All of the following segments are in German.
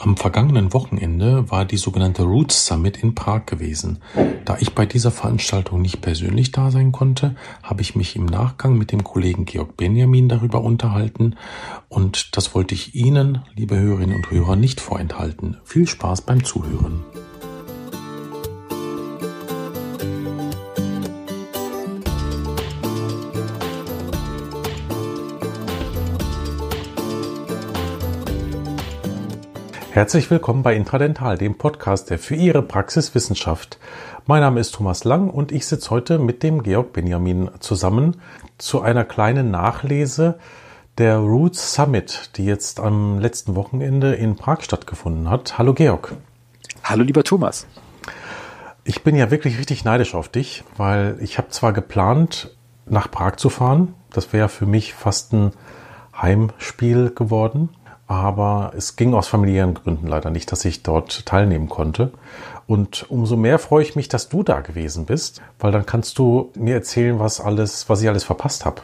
Am vergangenen Wochenende war die sogenannte Roots Summit in Prag gewesen. Da ich bei dieser Veranstaltung nicht persönlich da sein konnte, habe ich mich im Nachgang mit dem Kollegen Georg Benjamin darüber unterhalten und das wollte ich Ihnen, liebe Hörerinnen und Hörer, nicht vorenthalten. Viel Spaß beim Zuhören. Herzlich willkommen bei Intradental, dem Podcast, der für Ihre Praxis Wissenschaft. Mein Name ist Thomas Lang und ich sitze heute mit dem Georg Benjamin zusammen zu einer kleinen Nachlese der Roots Summit, die jetzt am letzten Wochenende in Prag stattgefunden hat. Hallo Georg. Hallo lieber Thomas. Ich bin ja wirklich richtig neidisch auf dich, weil ich habe zwar geplant, nach Prag zu fahren. Das wäre für mich fast ein Heimspiel geworden aber es ging aus familiären Gründen leider nicht, dass ich dort teilnehmen konnte. Und umso mehr freue ich mich, dass du da gewesen bist, weil dann kannst du mir erzählen, was alles, was ich alles verpasst habe.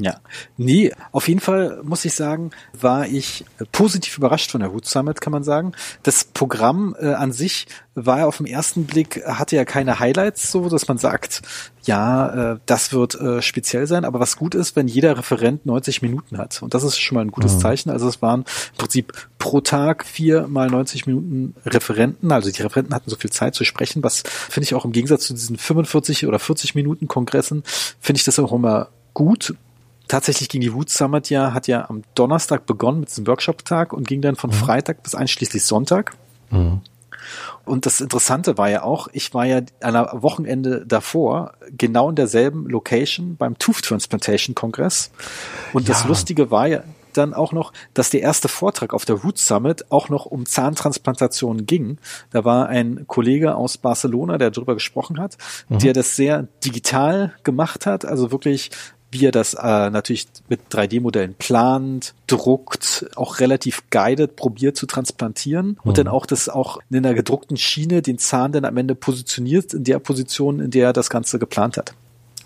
Ja, nee, auf jeden Fall muss ich sagen, war ich positiv überrascht von der Root Summit, kann man sagen. Das Programm äh, an sich war ja auf den ersten Blick, hatte ja keine Highlights, so dass man sagt, ja, äh, das wird äh, speziell sein, aber was gut ist, wenn jeder Referent 90 Minuten hat. Und das ist schon mal ein gutes mhm. Zeichen. Also es waren im Prinzip pro Tag vier mal 90 Minuten Referenten. Also die Referenten hatten so viel Zeit zu sprechen, was finde ich auch im Gegensatz zu diesen 45 oder 40 Minuten Kongressen, finde ich das auch immer gut, tatsächlich ging die Wood Summit ja, hat ja am Donnerstag begonnen mit diesem Workshop-Tag und ging dann von mhm. Freitag bis einschließlich Sonntag. Mhm. Und das Interessante war ja auch, ich war ja an Wochenende davor genau in derselben Location beim Tooth Transplantation Kongress. Und ja. das Lustige war ja dann auch noch, dass der erste Vortrag auf der Root Summit auch noch um Zahntransplantation ging. Da war ein Kollege aus Barcelona, der darüber gesprochen hat, mhm. der das sehr digital gemacht hat, also wirklich wie er das äh, natürlich mit 3D-Modellen plant, druckt, auch relativ guided probiert zu transplantieren und mhm. dann auch das auch in einer gedruckten Schiene den Zahn dann am Ende positioniert in der Position, in der er das Ganze geplant hat.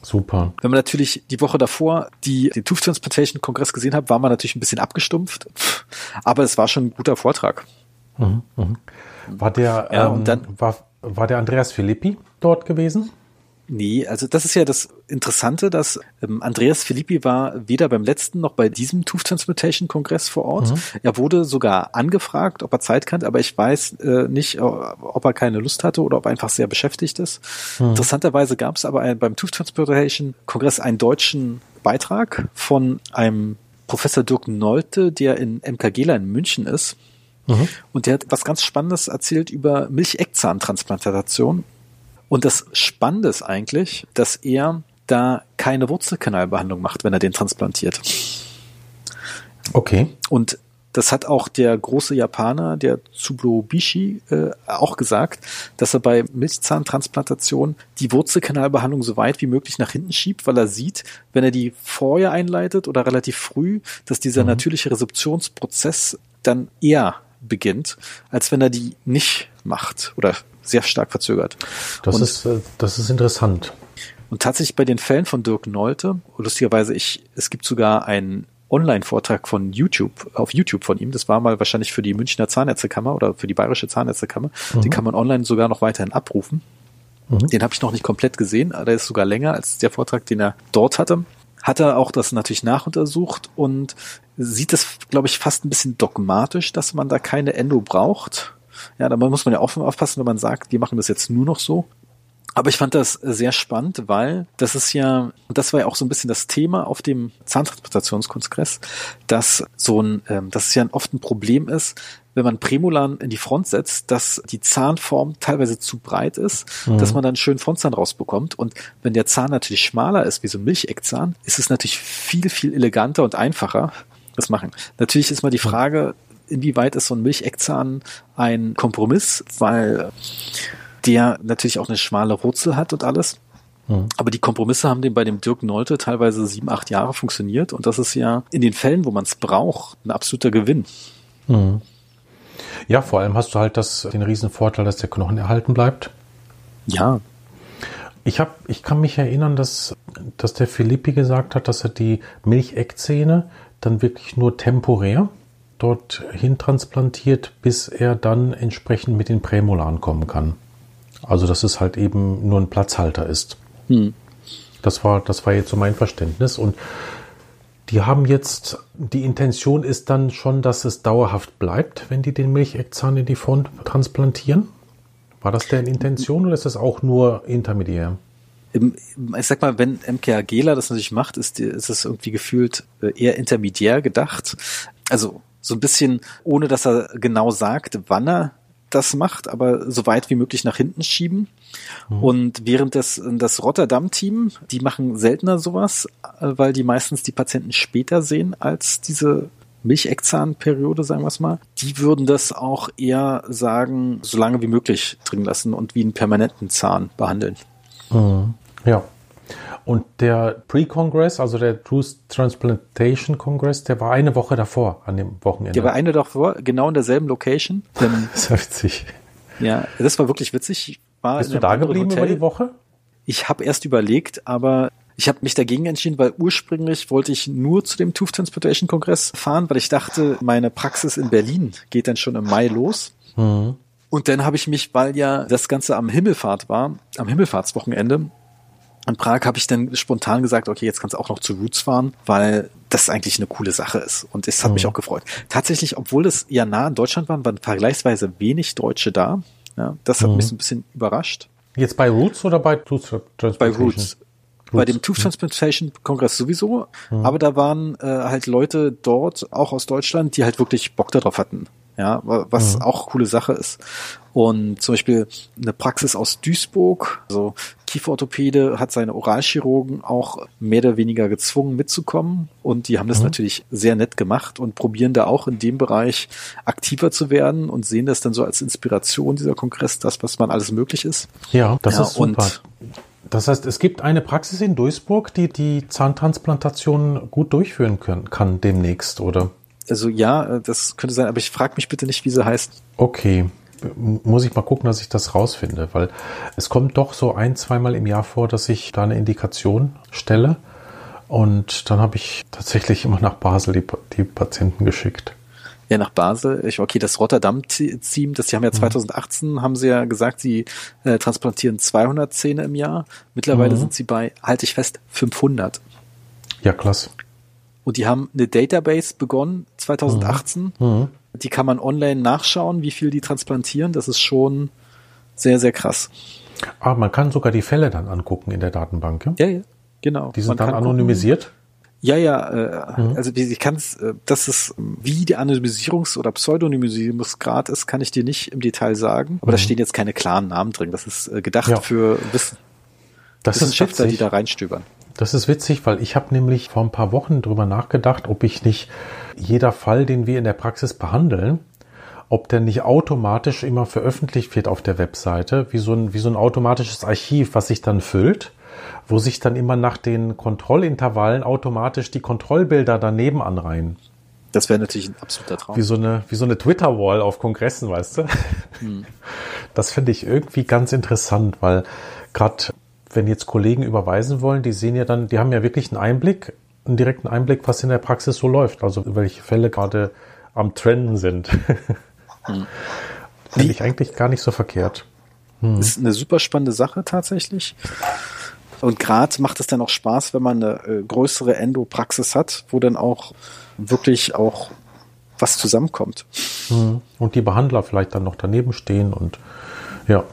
Super. Wenn man natürlich die Woche davor die, den Tooth Transplantation Kongress gesehen hat, war man natürlich ein bisschen abgestumpft, aber es war schon ein guter Vortrag. Mhm, mh. War der, ja, ähm, dann, war, war der Andreas Filippi dort gewesen? Nee, also das ist ja das Interessante, dass ähm, Andreas Filippi war weder beim letzten noch bei diesem Tooth Transplantation Kongress vor Ort. Mhm. Er wurde sogar angefragt, ob er Zeit kann, aber ich weiß äh, nicht, ob er keine Lust hatte oder ob er einfach sehr beschäftigt ist. Mhm. Interessanterweise gab es aber ein, beim Tooth Transplantation Kongress einen deutschen Beitrag von einem Professor Dirk Nolte, der in MKGler in München ist. Mhm. Und der hat was ganz Spannendes erzählt über Milcheckzahntransplantation und das Spannende ist eigentlich, dass er da keine Wurzelkanalbehandlung macht, wenn er den transplantiert. Okay. Und das hat auch der große Japaner, der Tsubobishi, äh, auch gesagt, dass er bei Milchzahntransplantation die Wurzelkanalbehandlung so weit wie möglich nach hinten schiebt, weil er sieht, wenn er die vorher einleitet oder relativ früh, dass dieser mhm. natürliche Resorptionsprozess dann eher beginnt, als wenn er die nicht macht oder sehr stark verzögert. Das, und, ist, äh, das ist interessant. Und tatsächlich bei den Fällen von Dirk Nolte, lustigerweise, ich, es gibt sogar einen Online-Vortrag von YouTube, auf YouTube von ihm. Das war mal wahrscheinlich für die Münchner Zahnärztekammer oder für die Bayerische Zahnärztekammer. Mhm. Den kann man online sogar noch weiterhin abrufen. Mhm. Den habe ich noch nicht komplett gesehen. Der ist sogar länger als der Vortrag, den er dort hatte. Hat er auch das natürlich nachuntersucht und sieht es, glaube ich, fast ein bisschen dogmatisch, dass man da keine Endo braucht. Ja, da muss man ja auch aufpassen, wenn man sagt, wir machen das jetzt nur noch so. Aber ich fand das sehr spannend, weil das ist ja, das war ja auch so ein bisschen das Thema auf dem Zahntransplantationskonsgress, dass so ein, ähm, dass es ja oft ein Problem ist, wenn man Prämolaren in die Front setzt, dass die Zahnform teilweise zu breit ist, mhm. dass man dann schön Frontzahn rausbekommt. Und wenn der Zahn natürlich schmaler ist, wie so ein Milcheckzahn, ist es natürlich viel, viel eleganter und einfacher, das machen. Natürlich ist mal die Frage, inwieweit ist so ein Milcheckzahn ein Kompromiss, weil der natürlich auch eine schmale Wurzel hat und alles. Mhm. Aber die Kompromisse haben dem bei dem Dirk Nolte teilweise sieben, acht Jahre funktioniert und das ist ja in den Fällen, wo man es braucht, ein absoluter Gewinn. Mhm. Ja, vor allem hast du halt das, den riesen Vorteil, dass der Knochen erhalten bleibt. Ja. Ich hab, ich kann mich erinnern, dass, dass der Filippi gesagt hat, dass er die Milcheckzähne dann wirklich nur temporär dorthin transplantiert, bis er dann entsprechend mit den Prämolaren kommen kann. Also dass es halt eben nur ein Platzhalter ist. Hm. Das war, das war jetzt so mein Verständnis. Und die haben jetzt, die Intention ist dann schon, dass es dauerhaft bleibt, wenn die den Milcheckzahn in die Front transplantieren. War das deren Intention oder ist das auch nur intermediär? Ich sag mal, wenn MKA Gela das natürlich macht, ist, ist es irgendwie gefühlt äh, eher intermediär gedacht. Also so ein bisschen, ohne dass er genau sagt, wann er das macht, aber so weit wie möglich nach hinten schieben. Mhm. Und während das, das Rotterdam-Team, die machen seltener sowas, äh, weil die meistens die Patienten später sehen als diese Milcheckzahnperiode, sagen wir es mal, die würden das auch eher sagen, so lange wie möglich drin lassen und wie einen permanenten Zahn behandeln. Mhm. Ja. Und der Pre-Congress, also der Truth Transplantation Congress, der war eine Woche davor, an dem Wochenende. Der war eine davor, genau in derselben Location. das ist ja witzig. Ja, das war wirklich witzig. War Bist du da geblieben Hotel. über die Woche? Ich habe erst überlegt, aber ich habe mich dagegen entschieden, weil ursprünglich wollte ich nur zu dem Tooth Transportation Kongress fahren, weil ich dachte, meine Praxis in Berlin geht dann schon im Mai los. Mhm. Und dann habe ich mich, weil ja das Ganze am Himmelfahrt war, am Himmelfahrtswochenende, in Prag habe ich dann spontan gesagt, okay, jetzt kannst du auch noch zu Roots fahren, weil das eigentlich eine coole Sache ist. Und es hat mhm. mich auch gefreut. Tatsächlich, obwohl es ja nah in Deutschland waren, waren vergleichsweise wenig Deutsche da. Ja, das hat mhm. mich so ein bisschen überrascht. Jetzt bei Roots oder bei Tooth Transplantation? Bei Roots. Roots. Bei dem Tooth Transplantation Kongress sowieso, mhm. aber da waren äh, halt Leute dort, auch aus Deutschland, die halt wirklich Bock darauf hatten ja, was mhm. auch coole Sache ist. Und zum Beispiel eine Praxis aus Duisburg, also Kieferorthopäde hat seine Oralchirurgen auch mehr oder weniger gezwungen mitzukommen und die haben das mhm. natürlich sehr nett gemacht und probieren da auch in dem Bereich aktiver zu werden und sehen das dann so als Inspiration dieser Kongress, das, was man alles möglich ist. Ja, das ja, ist super. Das heißt, es gibt eine Praxis in Duisburg, die die Zahntransplantation gut durchführen können, kann demnächst, oder? Also ja, äh, das könnte sein, aber ich frage mich bitte nicht, wie sie heißt. Okay. Muss ich mal gucken, dass ich das rausfinde, weil es kommt doch so ein, zweimal im Jahr vor, dass ich da eine Indikation stelle. Und dann habe ich tatsächlich immer nach Basel die, die Patienten geschickt. Ja, nach Basel. Ich, okay, das Rotterdam-Team, das die haben ja 2018, mhm. haben sie ja gesagt, sie äh, transplantieren 200 Zähne im Jahr. Mittlerweile mhm. sind sie bei, halte ich fest, 500. Ja, klasse. Und die haben eine Database begonnen 2018. Mhm. Die kann man online nachschauen, wie viel die transplantieren. Das ist schon sehr, sehr krass. Ah, man kann sogar die Fälle dann angucken in der Datenbank. Ja, ja, ja genau. Die sind man dann anonymisiert? Gucken, ja, ja, äh, mhm. also ich kann es, äh, das ist, wie die Anonymisierungs- oder Pseudonymisierungsgrad ist, kann ich dir nicht im Detail sagen. Aber mhm. da stehen jetzt keine klaren Namen drin. Das ist äh, gedacht ja. für Wissen, das Wissenschaftler, die da reinstöbern. Das ist witzig, weil ich habe nämlich vor ein paar Wochen drüber nachgedacht, ob ich nicht jeder Fall, den wir in der Praxis behandeln, ob der nicht automatisch immer veröffentlicht wird auf der Webseite, wie so ein, wie so ein automatisches Archiv, was sich dann füllt, wo sich dann immer nach den Kontrollintervallen automatisch die Kontrollbilder daneben anreihen. Das wäre natürlich ein absoluter Traum. Wie so eine, wie so eine Twitter-Wall auf Kongressen, weißt du? Hm. Das finde ich irgendwie ganz interessant, weil gerade wenn jetzt Kollegen überweisen wollen, die sehen ja dann, die haben ja wirklich einen Einblick, einen direkten Einblick, was in der Praxis so läuft, also welche Fälle gerade am Trenden sind. Hm. Finde ich eigentlich gar nicht so verkehrt. Hm. Ist eine super spannende Sache tatsächlich. Und gerade macht es dann auch Spaß, wenn man eine äh, größere Endopraxis hat, wo dann auch wirklich auch was zusammenkommt. Hm. Und die Behandler vielleicht dann noch daneben stehen und ja,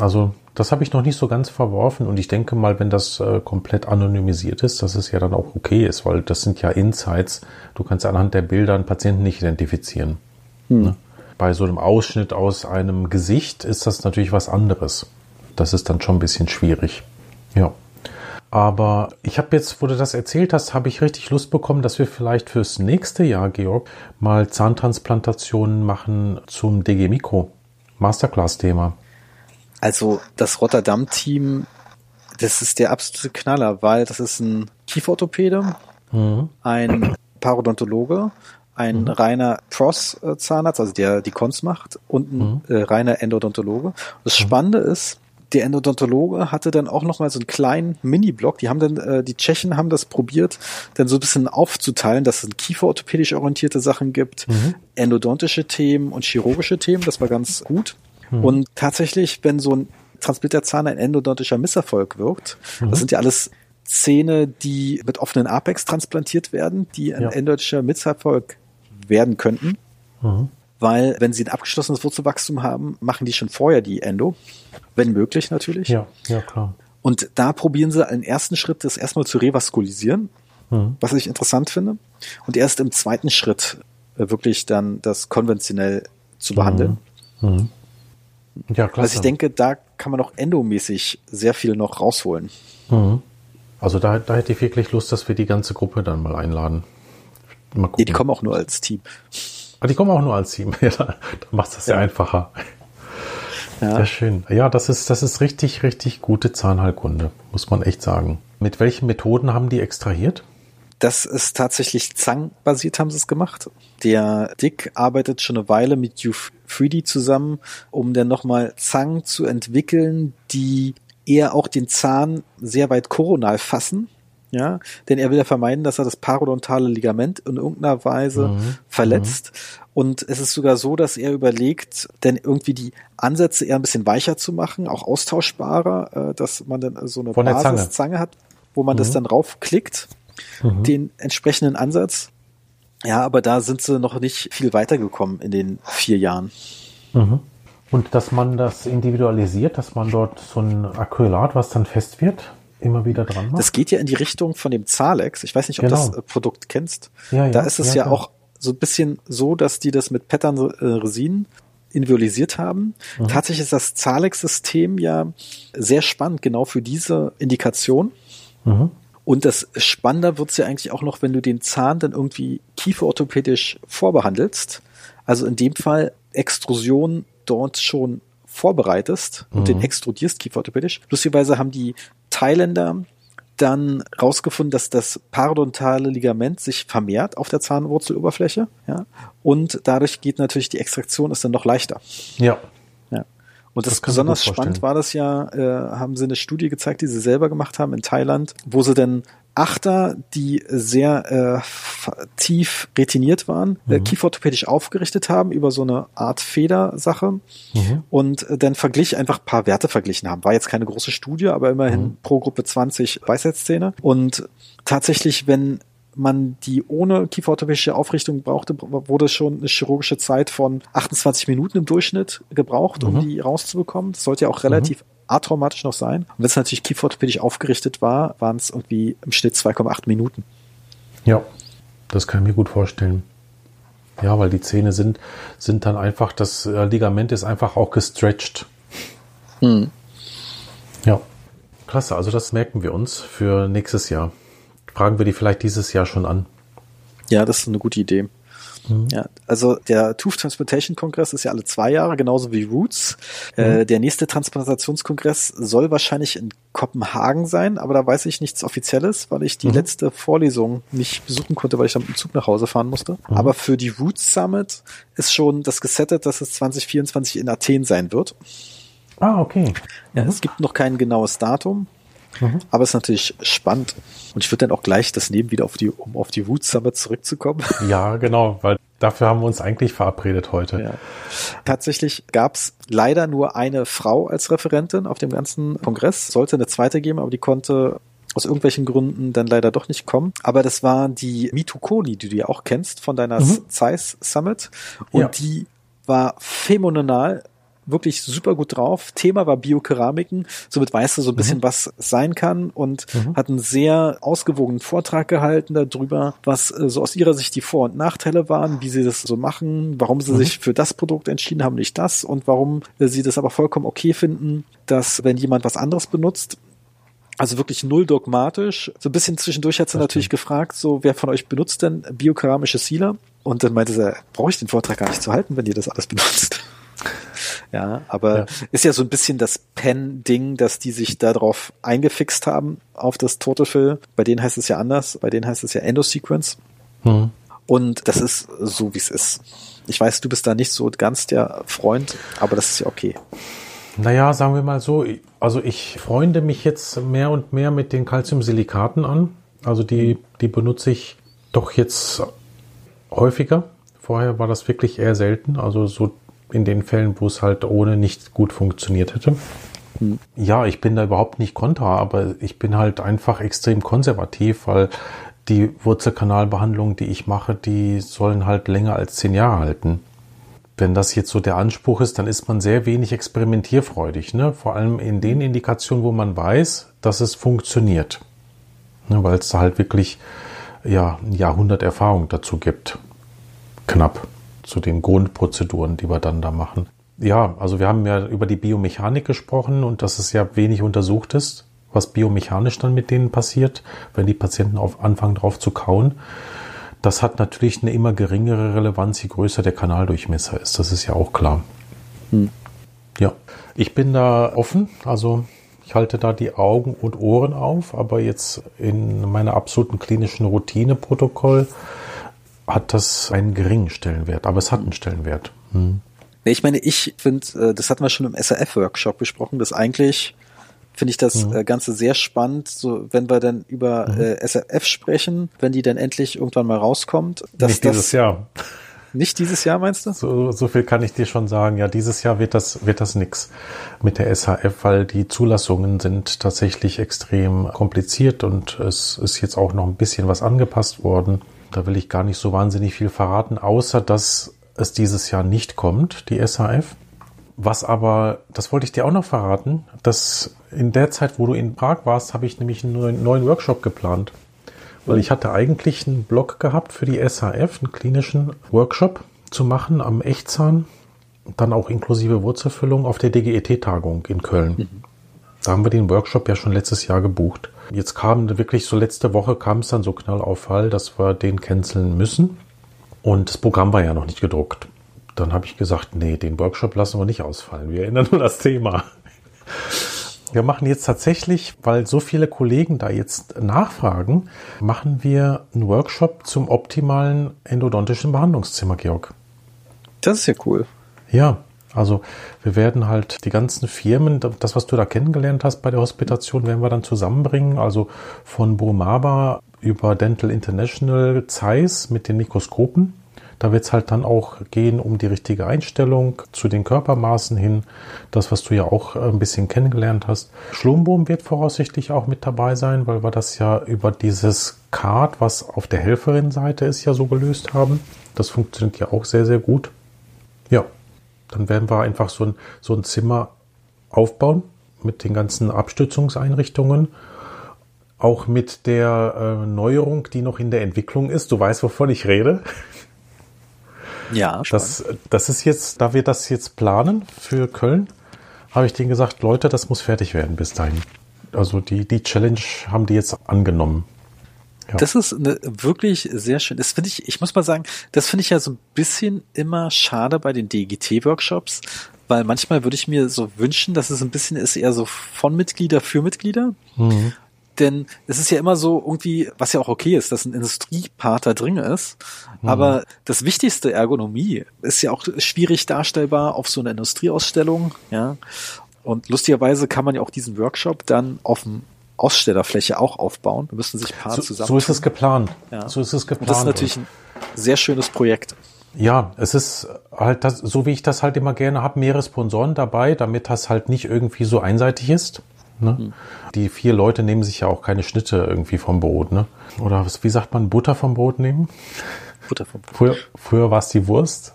also das habe ich noch nicht so ganz verworfen und ich denke mal, wenn das äh, komplett anonymisiert ist, dass es ja dann auch okay ist, weil das sind ja Insights. Du kannst anhand der Bilder einen Patienten nicht identifizieren. Hm. Ne? Bei so einem Ausschnitt aus einem Gesicht ist das natürlich was anderes. Das ist dann schon ein bisschen schwierig. Ja. Aber ich habe jetzt, wo du das erzählt hast, habe ich richtig Lust bekommen, dass wir vielleicht fürs nächste Jahr, Georg, mal Zahntransplantationen machen zum DG Mikro. Masterclass-Thema. Also das Rotterdam-Team, das ist der absolute Knaller, weil das ist ein Kieferorthopäde, mhm. ein Parodontologe, ein mhm. reiner Pros-Zahnarzt, also der die Cons macht, und ein mhm. äh, reiner Endodontologe. Das mhm. Spannende ist, der Endodontologe hatte dann auch noch mal so einen kleinen Mini-Blog. Die haben dann, äh, die Tschechen haben das probiert, dann so ein bisschen aufzuteilen, dass es kieferorthopädisch orientierte Sachen gibt, mhm. endodontische Themen und chirurgische Themen. Das war ganz gut. Mhm. Und tatsächlich, wenn so ein Transplitterzahn ein endodontischer Misserfolg wirkt, mhm. das sind ja alles Zähne, die mit offenen Apex transplantiert werden, die ein ja. endodontischer Misserfolg werden könnten. Mhm weil wenn sie ein abgeschlossenes Wurzelwachstum haben, machen die schon vorher die Endo, wenn möglich natürlich. Ja, ja klar. Und da probieren sie einen ersten Schritt, das erstmal zu revaskulisieren, mhm. was ich interessant finde. Und erst im zweiten Schritt äh, wirklich dann das konventionell zu behandeln. Mhm. Mhm. Ja, klar. Also ich denke, da kann man auch endomäßig sehr viel noch rausholen. Mhm. Also da, da hätte ich wirklich Lust, dass wir die ganze Gruppe dann mal einladen. Mal gucken. Nee, die kommen auch nur als Team. Aber die kommen auch nur als Team. Ja, da macht das ja. einfacher. Ja. Sehr schön. Ja, das ist, das ist richtig, richtig gute Zahnheilkunde, muss man echt sagen. Mit welchen Methoden haben die extrahiert? Das ist tatsächlich Zang-basiert haben sie es gemacht. Der Dick arbeitet schon eine Weile mit U3D zusammen, um dann nochmal Zang zu entwickeln, die eher auch den Zahn sehr weit koronal fassen ja, denn er will ja vermeiden, dass er das parodontale Ligament in irgendeiner Weise mhm. verletzt. Mhm. Und es ist sogar so, dass er überlegt, denn irgendwie die Ansätze eher ein bisschen weicher zu machen, auch austauschbarer, äh, dass man dann so eine Basiszange hat, wo man mhm. das dann raufklickt, mhm. den entsprechenden Ansatz. Ja, aber da sind sie noch nicht viel weitergekommen in den vier Jahren. Mhm. Und dass man das individualisiert, dass man dort so ein Acrylat, was dann fest wird, immer wieder dran macht. Das geht ja in die Richtung von dem Zalex. Ich weiß nicht, ob genau. das äh, Produkt kennst. Ja, ja, da ist es ja, ja auch so ein bisschen so, dass die das mit Pattern äh, Resin individualisiert haben. Mhm. Tatsächlich ist das Zalex-System ja sehr spannend, genau für diese Indikation. Mhm. Und das spannender wird's ja eigentlich auch noch, wenn du den Zahn dann irgendwie kieferorthopädisch vorbehandelst. Also in dem Fall Extrusion dort schon vorbereitest und mhm. den extrudierst kieferorthopädisch. Lustigerweise haben die Thailänder dann rausgefunden, dass das parodontale Ligament sich vermehrt auf der Zahnwurzeloberfläche, ja, und dadurch geht natürlich die Extraktion ist dann noch leichter. Ja. Und das, das besonders spannend war das ja, äh, haben sie eine Studie gezeigt, die sie selber gemacht haben in Thailand, wo sie dann Achter, die sehr äh, tief retiniert waren, äh, mhm. äh, kieferorthopädisch aufgerichtet haben über so eine Art Federsache mhm. und äh, dann verglich einfach paar Werte verglichen haben. War jetzt keine große Studie, aber immerhin mhm. pro Gruppe 20 Weisheitszähne. Und tatsächlich, wenn man die ohne kieferorthopädische Aufrichtung brauchte, wurde schon eine chirurgische Zeit von 28 Minuten im Durchschnitt gebraucht, um mhm. die rauszubekommen. Das sollte ja auch relativ mhm atraumatisch noch sein. Und wenn es natürlich kieferorthopädisch aufgerichtet war, waren es irgendwie im Schnitt 2,8 Minuten. Ja, das kann ich mir gut vorstellen. Ja, weil die Zähne sind, sind dann einfach, das äh, Ligament ist einfach auch gestretched. Mhm. Ja, klasse. Also das merken wir uns für nächstes Jahr. Fragen wir die vielleicht dieses Jahr schon an. Ja, das ist eine gute Idee. Mhm. Ja, also der Tooth Transplantation Kongress ist ja alle zwei Jahre, genauso wie Roots. Äh, mhm. Äh, der nächste Transplantationskongress soll wahrscheinlich in Kopenhagen sein, aber da weiß ich nichts Offizielles, weil ich die mhm. letzte Vorlesung nicht besuchen konnte, weil ich dann mit dem Zug nach Hause fahren musste. Mhm. Aber für die Roots Summit ist schon das gesettet, dass es 2024 in Athen sein wird. Ah, okay. Ja, es gibt noch kein genaues Datum. Mhm. Aber es ist natürlich spannend. Und ich würde dann auch gleich das nehmen, wieder auf die, um auf die Roots Summit zurückzukommen. Ja, genau, weil dafür haben wir uns eigentlich verabredet heute. Ja. Tatsächlich gab es leider nur eine Frau als Referentin auf dem ganzen Kongress. Sollte eine zweite geben, aber die konnte aus irgendwelchen Gründen dann leider doch nicht kommen. Aber das war die Mitu Kohli, die du ja auch kennst von deiner mhm. Zeiss Summit. Und ja. die war phänomenal wirklich super gut drauf. Thema war Biokeramiken, somit weißt du so ein bisschen, mhm. was sein kann und mhm. hat einen sehr ausgewogenen Vortrag gehalten darüber, was äh, so aus ihrer Sicht die Vor- und Nachteile waren, wie sie das so machen, warum sie mhm. sich für das Produkt entschieden haben, nicht das und warum äh, sie das aber vollkommen okay finden, dass wenn jemand was anderes benutzt, also wirklich null dogmatisch. So ein bisschen zwischendurch hat sie das natürlich stimmt. gefragt, so wer von euch benutzt denn biokeramische Sealer? Und dann meinte sie, brauche ich den Vortrag gar nicht zu halten, wenn ihr das alles benutzt. Ja, aber ja. ist ja so ein bisschen das Pen-Ding, dass die sich darauf eingefixt haben, auf das Total Bei denen heißt es ja anders, bei denen heißt es ja Endosequence. Hm. Und das ist so, wie es ist. Ich weiß, du bist da nicht so ganz der Freund, aber das ist ja okay. Naja, sagen wir mal so, also ich freunde mich jetzt mehr und mehr mit den Calciumsilikaten an. Also die, die benutze ich doch jetzt häufiger. Vorher war das wirklich eher selten. Also so in den Fällen, wo es halt ohne nicht gut funktioniert hätte. Hm. Ja, ich bin da überhaupt nicht kontra, aber ich bin halt einfach extrem konservativ, weil die Wurzelkanalbehandlungen, die ich mache, die sollen halt länger als zehn Jahre halten. Wenn das jetzt so der Anspruch ist, dann ist man sehr wenig experimentierfreudig. Ne? Vor allem in den Indikationen, wo man weiß, dass es funktioniert. Ne? Weil es da halt wirklich ja, ein Jahrhundert Erfahrung dazu gibt. Knapp zu den Grundprozeduren, die wir dann da machen. Ja, also wir haben ja über die Biomechanik gesprochen und dass es ja wenig untersucht ist, was biomechanisch dann mit denen passiert, wenn die Patienten auf anfangen drauf zu kauen. Das hat natürlich eine immer geringere Relevanz, je größer der Kanaldurchmesser ist. Das ist ja auch klar. Hm. Ja, ich bin da offen. Also ich halte da die Augen und Ohren auf, aber jetzt in meiner absoluten klinischen Routineprotokoll hat das einen geringen Stellenwert, aber es hat einen Stellenwert. Hm. Ich meine, ich finde, äh, das hatten wir schon im SRF-Workshop besprochen, dass eigentlich finde ich das mhm. Ganze sehr spannend, so wenn wir dann über mhm. äh, SRF sprechen, wenn die dann endlich irgendwann mal rauskommt. Dass Nicht dieses das, Jahr. Nicht dieses Jahr, meinst du? So, so viel kann ich dir schon sagen. Ja, dieses Jahr wird das, wird das nix mit der SHF, weil die Zulassungen sind tatsächlich extrem kompliziert und es ist jetzt auch noch ein bisschen was angepasst worden. Da will ich gar nicht so wahnsinnig viel verraten, außer dass es dieses Jahr nicht kommt, die SHF. Was aber, das wollte ich dir auch noch verraten, dass in der Zeit, wo du in Prag warst, habe ich nämlich einen neuen, neuen Workshop geplant. Weil ich hatte eigentlich einen Blog gehabt für die SHF, einen klinischen Workshop zu machen am Echtzahn, dann auch inklusive Wurzelfüllung auf der DGET-Tagung in Köln. Mhm. Da haben wir den Workshop ja schon letztes Jahr gebucht. Jetzt kam wirklich so letzte Woche kam es dann so knall auf Fall, dass wir den canceln müssen. Und das Programm war ja noch nicht gedruckt. Dann habe ich gesagt, nee, den Workshop lassen wir nicht ausfallen. Wir ändern nur das Thema. Wir machen jetzt tatsächlich, weil so viele Kollegen da jetzt nachfragen, machen wir einen Workshop zum optimalen endodontischen Behandlungszimmer, Georg. Das ist ja cool. Ja, also wir werden halt die ganzen Firmen, das, was du da kennengelernt hast bei der Hospitation, werden wir dann zusammenbringen. Also von Burmaba über Dental International, Zeiss mit den Mikroskopen. Da wird es halt dann auch gehen um die richtige Einstellung zu den Körpermaßen hin. Das, was du ja auch ein bisschen kennengelernt hast. Schlumbohm wird voraussichtlich auch mit dabei sein, weil wir das ja über dieses Card, was auf der Helferin-Seite ist, ja so gelöst haben. Das funktioniert ja auch sehr, sehr gut. Ja, dann werden wir einfach so ein, so ein Zimmer aufbauen mit den ganzen Abstützungseinrichtungen. Auch mit der äh, Neuerung, die noch in der Entwicklung ist. Du weißt, wovon ich rede. Ja, das, das ist jetzt, da wir das jetzt planen für Köln, habe ich denen gesagt, Leute, das muss fertig werden bis dahin. Also die, die Challenge haben die jetzt angenommen. Ja. Das ist eine, wirklich sehr schön. Das finde ich, ich muss mal sagen, das finde ich ja so ein bisschen immer schade bei den DGT-Workshops, weil manchmal würde ich mir so wünschen, dass es ein bisschen ist eher so von Mitglieder für Mitglieder. Mhm. Denn es ist ja immer so irgendwie, was ja auch okay ist, dass ein Industriepart da drin ist. Mhm. Aber das wichtigste Ergonomie ist ja auch schwierig darstellbar auf so einer Industrieausstellung, ja. Und lustigerweise kann man ja auch diesen Workshop dann auf dem Ausstellerfläche auch aufbauen. Da müssen sich Paar so, zusammen. So ist es geplant. Ja. So ist es geplant. Und das ist natürlich ein sehr schönes Projekt. Ja, es ist halt das, so wie ich das halt immer gerne habe, mehrere Sponsoren dabei, damit das halt nicht irgendwie so einseitig ist. Ne? Hm. Die vier Leute nehmen sich ja auch keine Schnitte irgendwie vom Brot, ne? Oder wie sagt man, Butter vom Brot nehmen? Butter vom Brot. Früher, früher war es die Wurst.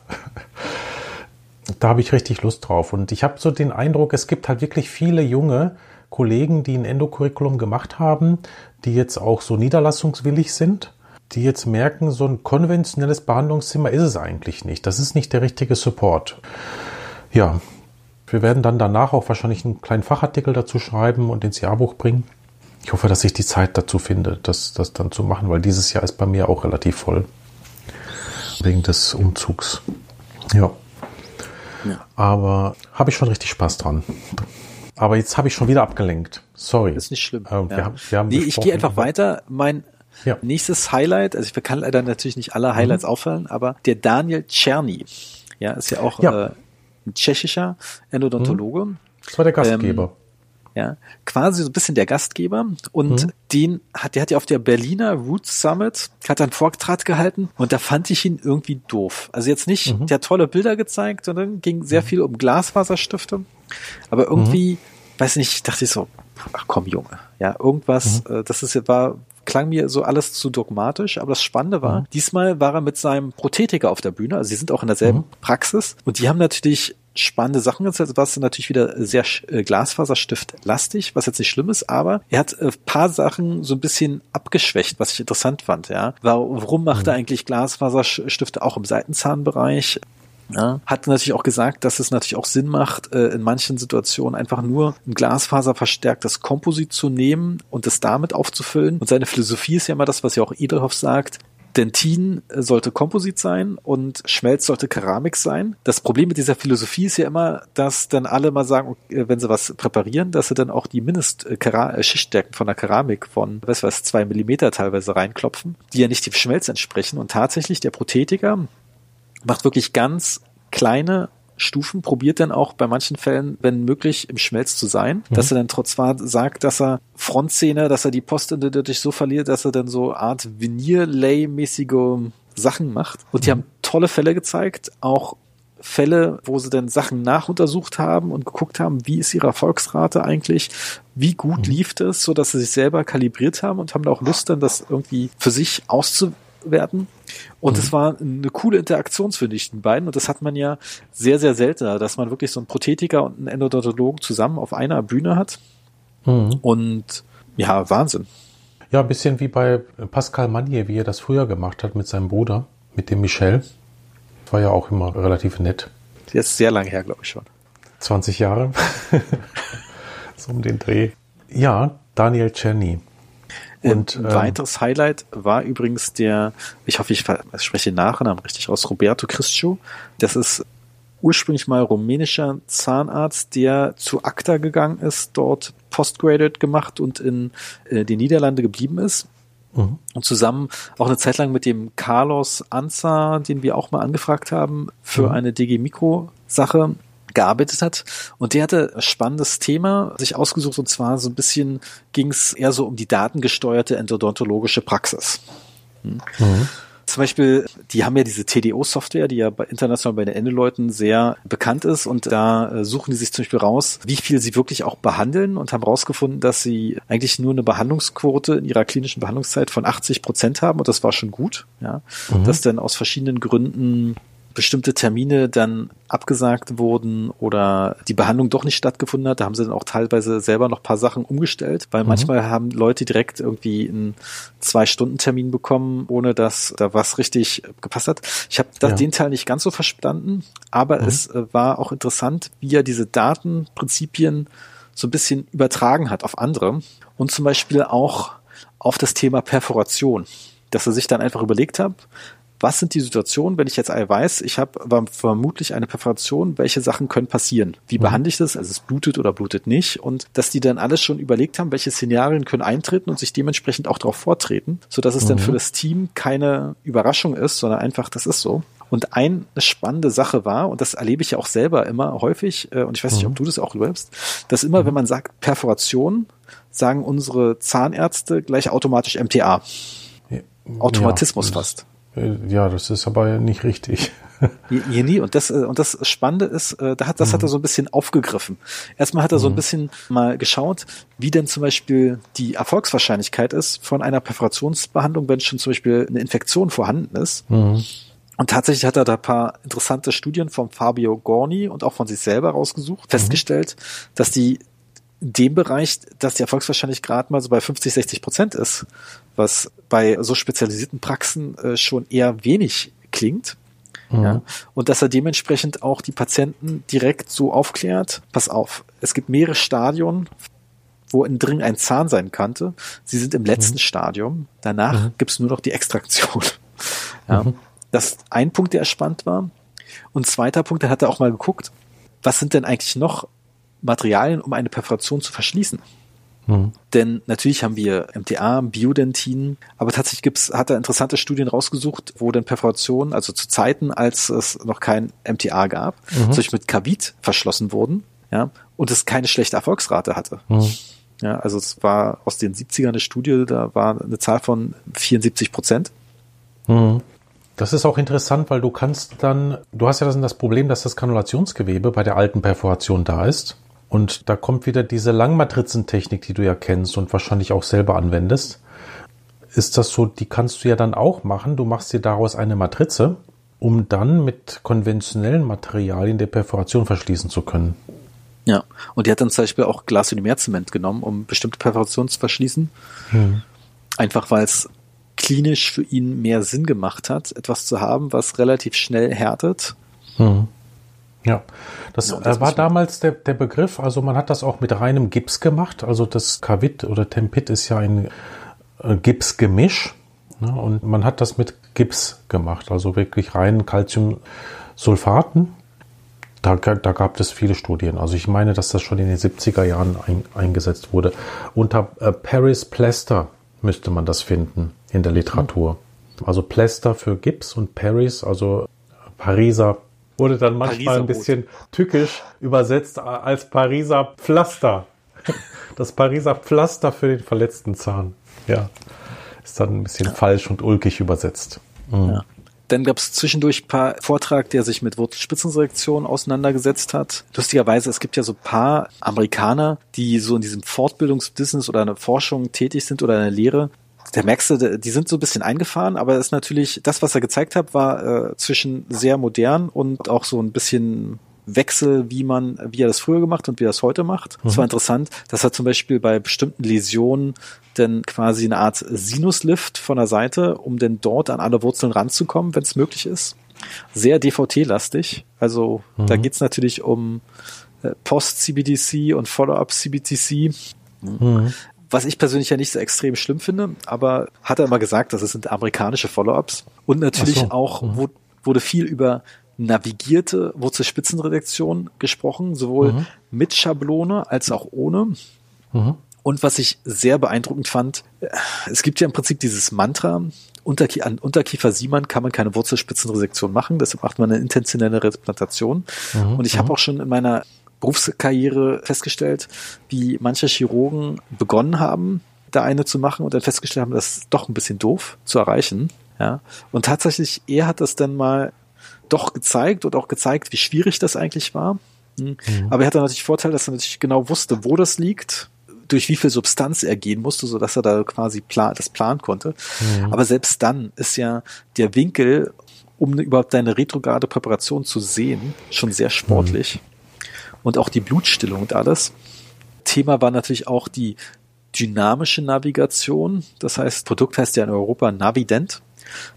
da habe ich richtig Lust drauf. Und ich habe so den Eindruck, es gibt halt wirklich viele junge, Kollegen, die ein Endocurriculum gemacht haben, die jetzt auch so niederlassungswillig sind, die jetzt merken, so ein konventionelles Behandlungszimmer ist es eigentlich nicht. Das ist nicht der richtige Support. Ja, wir werden dann danach auch wahrscheinlich einen kleinen Fachartikel dazu schreiben und ins Jahrbuch bringen. Ich hoffe, dass ich die Zeit dazu finde, das, das dann zu machen, weil dieses Jahr ist bei mir auch relativ voll. Wegen des Umzugs. Ja. ja. Aber habe ich schon richtig Spaß dran. Aber jetzt habe ich schon wieder abgelenkt. Sorry. ist nicht schlimm. Äh, wir, ja. haben, wir haben nee, ich gehe einfach weiter. Mein ja. nächstes Highlight, also ich kann leider natürlich nicht alle Highlights mhm. auffallen, aber der Daniel Czerny, ja, ist ja auch ja. Äh, ein tschechischer Endodontologe. Mhm. Das war der Gastgeber. Ähm, ja, quasi so ein bisschen der Gastgeber und mhm. den hat, der hat ja auf der Berliner Roots Summit, hat einen Vortrag gehalten und da fand ich ihn irgendwie doof. Also jetzt nicht, mhm. der hat tolle Bilder gezeigt, sondern ging sehr mhm. viel um Glasfaserstifte, aber irgendwie, mhm. weiß nicht, dachte ich so, ach komm Junge, ja, irgendwas, mhm. äh, das ist, war, klang mir so alles zu dogmatisch, aber das Spannende war, mhm. diesmal war er mit seinem Prothetiker auf der Bühne, also sie sind auch in derselben mhm. Praxis und die haben natürlich spannende Sachen gezeigt, was natürlich wieder sehr äh, Glasfaserstift-lastig, was jetzt nicht schlimm ist, aber er hat äh, paar Sachen so ein bisschen abgeschwächt, was ich interessant fand, ja. Warum macht mhm. er eigentlich Glasfaserstifte auch im Seitenzahnbereich? Ja, hat natürlich auch gesagt, dass es natürlich auch Sinn macht, äh, in manchen Situationen einfach nur ein glasfaserverstärktes Komposit zu nehmen und es damit aufzufüllen. Und seine Philosophie ist ja immer das, was ja auch Edelhoff sagt. Dentin sollte Komposit sein und Schmelz sollte Keramik sein. Das Problem mit dieser Philosophie ist ja immer, dass dann alle mal sagen, wenn sie was präparieren, dass sie dann auch die Mindestschichtstärken von der Keramik von, was weiß, zwei Millimeter teilweise reinklopfen, die ja nicht dem Schmelz entsprechen. Und tatsächlich der Prothetiker macht wirklich ganz kleine Stufen, probiert dann auch bei manchen Fällen, wenn möglich, im Schmelz zu sein, mhm. dass er dann trotz zwar sagt, dass er Frontzähne, dass er die Post dadurch so verliert, dass er dann so Art Veneer-Lay-mäßige Sachen macht. Und die mhm. haben tolle Fälle gezeigt, auch Fälle, wo sie dann Sachen nachuntersucht haben und geguckt haben, wie ist ihre Erfolgsrate eigentlich, wie gut mhm. lief es, so dass sie sich selber kalibriert haben und haben da auch Lust dann das irgendwie für sich auszuwerten. Und es mhm. war eine coole Interaktion zwischen den beiden. Und das hat man ja sehr, sehr selten, dass man wirklich so einen Prothetiker und einen Endodontologen zusammen auf einer Bühne hat. Mhm. Und ja, Wahnsinn. Ja, ein bisschen wie bei Pascal Manier, wie er das früher gemacht hat mit seinem Bruder, mit dem Michel. War ja auch immer relativ nett. Jetzt sehr lange her, glaube ich schon. 20 Jahre. so um den Dreh. Ja, Daniel Czerny. Und, ein ähm, weiteres Highlight war übrigens der, ich hoffe, ich spreche den Nachnamen richtig aus, Roberto Criscio. Das ist ursprünglich mal rumänischer Zahnarzt, der zu ACTA gegangen ist, dort Postgraduate gemacht und in äh, den Niederlande geblieben ist. Mhm. Und zusammen auch eine Zeit lang mit dem Carlos Anza, den wir auch mal angefragt haben, für mhm. eine DG Mikro Sache gearbeitet hat. Und der hatte ein spannendes Thema sich ausgesucht und zwar so ein bisschen ging es eher so um die datengesteuerte endodontologische Praxis. Hm. Mhm. Zum Beispiel, die haben ja diese TDO-Software, die ja bei, international bei den Endeleuten sehr bekannt ist und da äh, suchen die sich zum Beispiel raus, wie viel sie wirklich auch behandeln und haben rausgefunden, dass sie eigentlich nur eine Behandlungsquote in ihrer klinischen Behandlungszeit von 80 Prozent haben und das war schon gut, ja. Mhm. Dass dann aus verschiedenen Gründen bestimmte Termine dann abgesagt wurden oder die Behandlung doch nicht stattgefunden hat. Da haben sie dann auch teilweise selber noch paar Sachen umgestellt, weil mhm. manchmal haben Leute direkt irgendwie einen Zwei-Stunden-Termin bekommen, ohne dass da was richtig gepasst hat. Ich habe ja. den Teil nicht ganz so verstanden, aber mhm. es äh, war auch interessant, wie er diese Datenprinzipien so ein bisschen übertragen hat auf andere und zum Beispiel auch auf das Thema Perforation dass er sich dann einfach überlegt hat, was sind die Situationen, wenn ich jetzt weiß, ich habe vermutlich eine Perforation, welche Sachen können passieren? Wie mhm. behandle ich das? Also es blutet oder blutet nicht? Und dass die dann alles schon überlegt haben, welche Szenarien können eintreten und sich dementsprechend auch darauf vortreten, sodass es mhm. dann für das Team keine Überraschung ist, sondern einfach, das ist so. Und eine spannende Sache war, und das erlebe ich ja auch selber immer häufig, äh, und ich weiß nicht, ob mhm. du das auch lebst, dass immer, wenn mhm. man sagt Perforation, sagen unsere Zahnärzte gleich automatisch MTA. Automatismus ja, fast. Äh, ja, das ist aber nicht richtig. Je, nie. Und das, äh, und das Spannende ist, äh, da hat, das hat er mhm. so ein bisschen aufgegriffen. Erstmal hat er so ein mhm. bisschen mal geschaut, wie denn zum Beispiel die Erfolgswahrscheinlichkeit ist von einer Perforationsbehandlung, wenn schon zum Beispiel eine Infektion vorhanden ist. Mhm. Und tatsächlich hat er da ein paar interessante Studien von Fabio Gorni und auch von sich selber rausgesucht, festgestellt, dass die dem Bereich, dass die Erfolgswahrscheinlichkeit gerade mal so bei 50, 60 Prozent ist, was bei so spezialisierten Praxen äh, schon eher wenig klingt. Mhm. Ja, und dass er dementsprechend auch die Patienten direkt so aufklärt, pass auf, es gibt mehrere Stadien, wo innen drin ein Zahn sein könnte. Sie sind im letzten mhm. Stadium. Danach mhm. gibt's nur noch die Extraktion. ja, mhm. Das ist ein Punkt, der spannend war. Und zweiter Punkt, da hat er auch mal geguckt, was sind denn eigentlich noch Materialien, um eine Perforation zu verschließen. Mhm. Denn natürlich haben wir MTA, Biodentin, aber tatsächlich gibt's, hat er interessante Studien rausgesucht, wo dann Perforationen, also zu Zeiten, als es noch kein MTA gab, mhm. solch mit Kavit verschlossen wurden. ja, und es keine schlechte Erfolgsrate hatte. Mhm. Ja, also es war aus den 70ern eine Studie, da war eine Zahl von 74 Prozent. Mhm. Das ist auch interessant, weil du kannst dann, du hast ja das, Problem, dass das Granulationsgewebe bei der alten Perforation da ist. Und da kommt wieder diese Langmatrizentechnik, die du ja kennst und wahrscheinlich auch selber anwendest. Ist das so, die kannst du ja dann auch machen. Du machst dir daraus eine Matrize, um dann mit konventionellen Materialien der Perforation verschließen zu können. Ja, und die hat dann zum Beispiel auch Glas-Polymerzement genommen, um bestimmte Perforationen zu verschließen. Hm. Einfach weil es klinisch für ihn mehr Sinn gemacht hat, etwas zu haben, was relativ schnell härtet. Hm. Ja, das, ja, das war damals der, der Begriff. Also man hat das auch mit reinem Gips gemacht. Also das Kavit oder Tempit ist ja ein äh, Gipsgemisch. Ne? Und man hat das mit Gips gemacht, also wirklich reinen Calciumsulfaten. Da, da gab es viele Studien. Also ich meine, dass das schon in den 70er Jahren ein, eingesetzt wurde. Unter äh, Paris Plaster müsste man das finden in der Literatur. Also Plaster für Gips und Paris, also Pariser, wurde dann manchmal Pariser ein bisschen tückisch übersetzt als Pariser Pflaster. Das Pariser Pflaster für den verletzten Zahn. Ja, ist dann ein bisschen ja. falsch und ulkig übersetzt. Mhm. Ja. Dann gab es zwischendurch ein paar Vortrag, der sich mit Wurzelspitzenselektion auseinandergesetzt hat. Lustigerweise, es gibt ja so ein paar Amerikaner, die so in diesem Fortbildungsbusiness oder in der Forschung tätig sind oder in der Lehre. Der merkst du, die sind so ein bisschen eingefahren, aber es ist natürlich, das, was er gezeigt hat, war äh, zwischen sehr modern und auch so ein bisschen Wechsel, wie man, wie er das früher gemacht und wie er das heute macht. Mhm. Das war interessant, dass er zum Beispiel bei bestimmten Läsionen denn quasi eine Art Sinuslift von der Seite, um denn dort an alle Wurzeln ranzukommen, wenn es möglich ist. Sehr DVT-lastig. Also mhm. da geht's natürlich um äh, Post-CBDC und Follow-up-CBDC. Mhm. Was ich persönlich ja nicht so extrem schlimm finde, aber hat er immer gesagt, dass es sind amerikanische Follow-ups. Und natürlich so. auch mhm. wurde viel über navigierte Wurzelspitzenredaktion gesprochen, sowohl mhm. mit Schablone als auch ohne. Mhm. Und was ich sehr beeindruckend fand, äh, es gibt ja im Prinzip dieses Mantra, Unterkie an Unterkiefer Siemann kann man keine Wurzelspitzenresektion machen, deshalb macht man eine intentionelle Replantation. Mhm. Und ich habe mhm. auch schon in meiner Berufskarriere festgestellt, wie manche Chirurgen begonnen haben, da eine zu machen und dann festgestellt haben, das ist doch ein bisschen doof zu erreichen. Ja. Und tatsächlich, er hat das dann mal doch gezeigt und auch gezeigt, wie schwierig das eigentlich war. Hm. Mhm. Aber er hatte natürlich Vorteil, dass er natürlich genau wusste, wo das liegt, durch wie viel Substanz er gehen musste, so dass er da quasi plan das planen konnte. Mhm. Aber selbst dann ist ja der Winkel, um überhaupt deine retrograde Präparation zu sehen, schon sehr sportlich. Mhm. Und auch die Blutstillung und alles. Thema war natürlich auch die dynamische Navigation. Das heißt, Produkt heißt ja in Europa Navident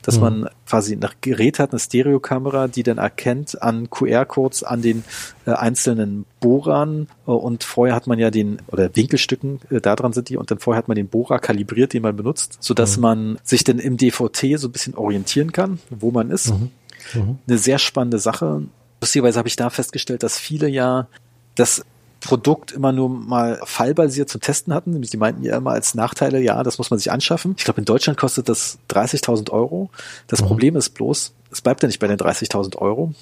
dass mhm. man quasi ein Gerät hat, eine Stereokamera, die dann erkennt an QR-Codes an den äh, einzelnen Bohrern äh, und vorher hat man ja den, oder Winkelstücken, äh, da dran sind die und dann vorher hat man den Bohrer kalibriert, den man benutzt, sodass mhm. man sich dann im DVT so ein bisschen orientieren kann, wo man ist. Mhm. mhm. Eine sehr spannende Sache. Lustigerweise habe ich da festgestellt, dass viele ja das Produkt immer nur mal fallbasiert zum Testen hatten. Nämlich die meinten ja immer als Nachteile, ja, das muss man sich anschaffen. Ich glaube, in Deutschland kostet das 30.000 Euro. Das mhm. Problem ist bloß, es bleibt ja nicht bei den 30.000 Euro,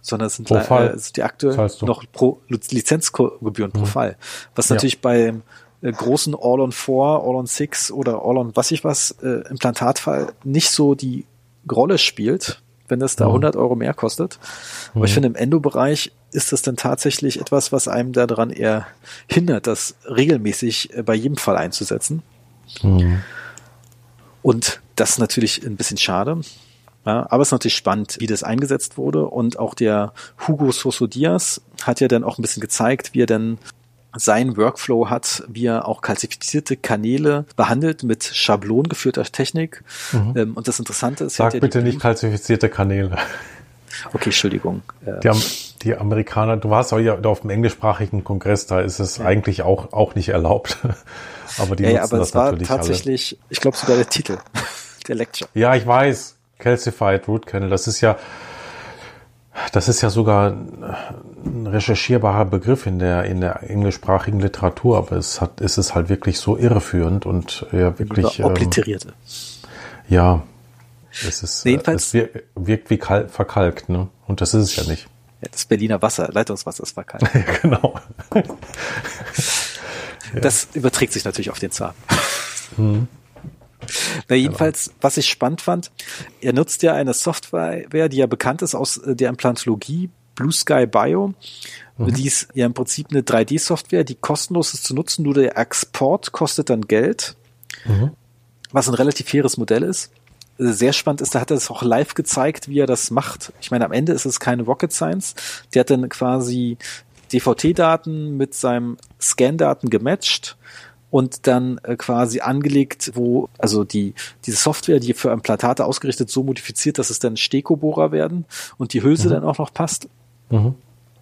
sondern es sind, äh, die aktuell noch pro Lizenzgebühren mhm. pro Fall. Was natürlich ja. bei äh, großen All-on-4, All-on-6 oder All-on was ich was äh, Implantatfall nicht so die Rolle spielt, wenn das da mhm. 100 Euro mehr kostet. Aber mhm. ich finde, im Endo-Bereich ist das dann tatsächlich etwas, was einem daran eher hindert, das regelmäßig äh, bei jedem Fall einzusetzen. Mhm. Und das ist natürlich ein bisschen schade. Ja, aber es ist natürlich spannend, wie das eingesetzt wurde. Und auch der Hugo Soso Diaz hat ja dann auch ein bisschen gezeigt, wie er dann sein Workflow hat, wie er auch kalzifizierte Kanäle behandelt mit schablongeführter Technik. Mhm. Ähm, und das Interessante ist, sag bitte nicht kalzifizierte Kanäle. Okay, Entschuldigung. Die, die, Amerikaner, du warst auch ja auf dem englischsprachigen Kongress, da ist es ja. eigentlich auch, auch nicht erlaubt. aber die ja, ja, aber das war tatsächlich, alle. ich glaube sogar der Titel der Lecture. Ja, ich weiß. Calcified Root Canal, das ist ja, das ist ja sogar ein recherchierbarer Begriff in der, in der englischsprachigen Literatur, aber es hat, ist es halt wirklich so irreführend und ja, wirklich. Obliterierte. Ähm, ja. Es ist, Jedenfalls, es wirkt, wie verkalkt, ne? Und das ist es ja nicht. Ja, das Berliner Wasser, Leitungswasser ist war kalt. genau. Das überträgt sich natürlich auf den Zahn. Mhm. Na, jedenfalls, was ich spannend fand, er nutzt ja eine Software, die ja bekannt ist aus äh, der Implantologie, Blue Sky Bio. Mhm. Die ist ja im Prinzip eine 3D-Software, die kostenlos ist zu nutzen, nur der Export kostet dann Geld, mhm. was ein relativ faires Modell ist. Sehr spannend ist, da hat er es auch live gezeigt, wie er das macht. Ich meine, am Ende ist es keine Rocket Science. Der hat dann quasi DVT-Daten mit seinem Scan-Daten gematcht und dann äh, quasi angelegt, wo also die diese Software, die für Implantate ausgerichtet, so modifiziert, dass es dann Stekobohrer werden und die Hülse mhm. dann auch noch passt. Mhm.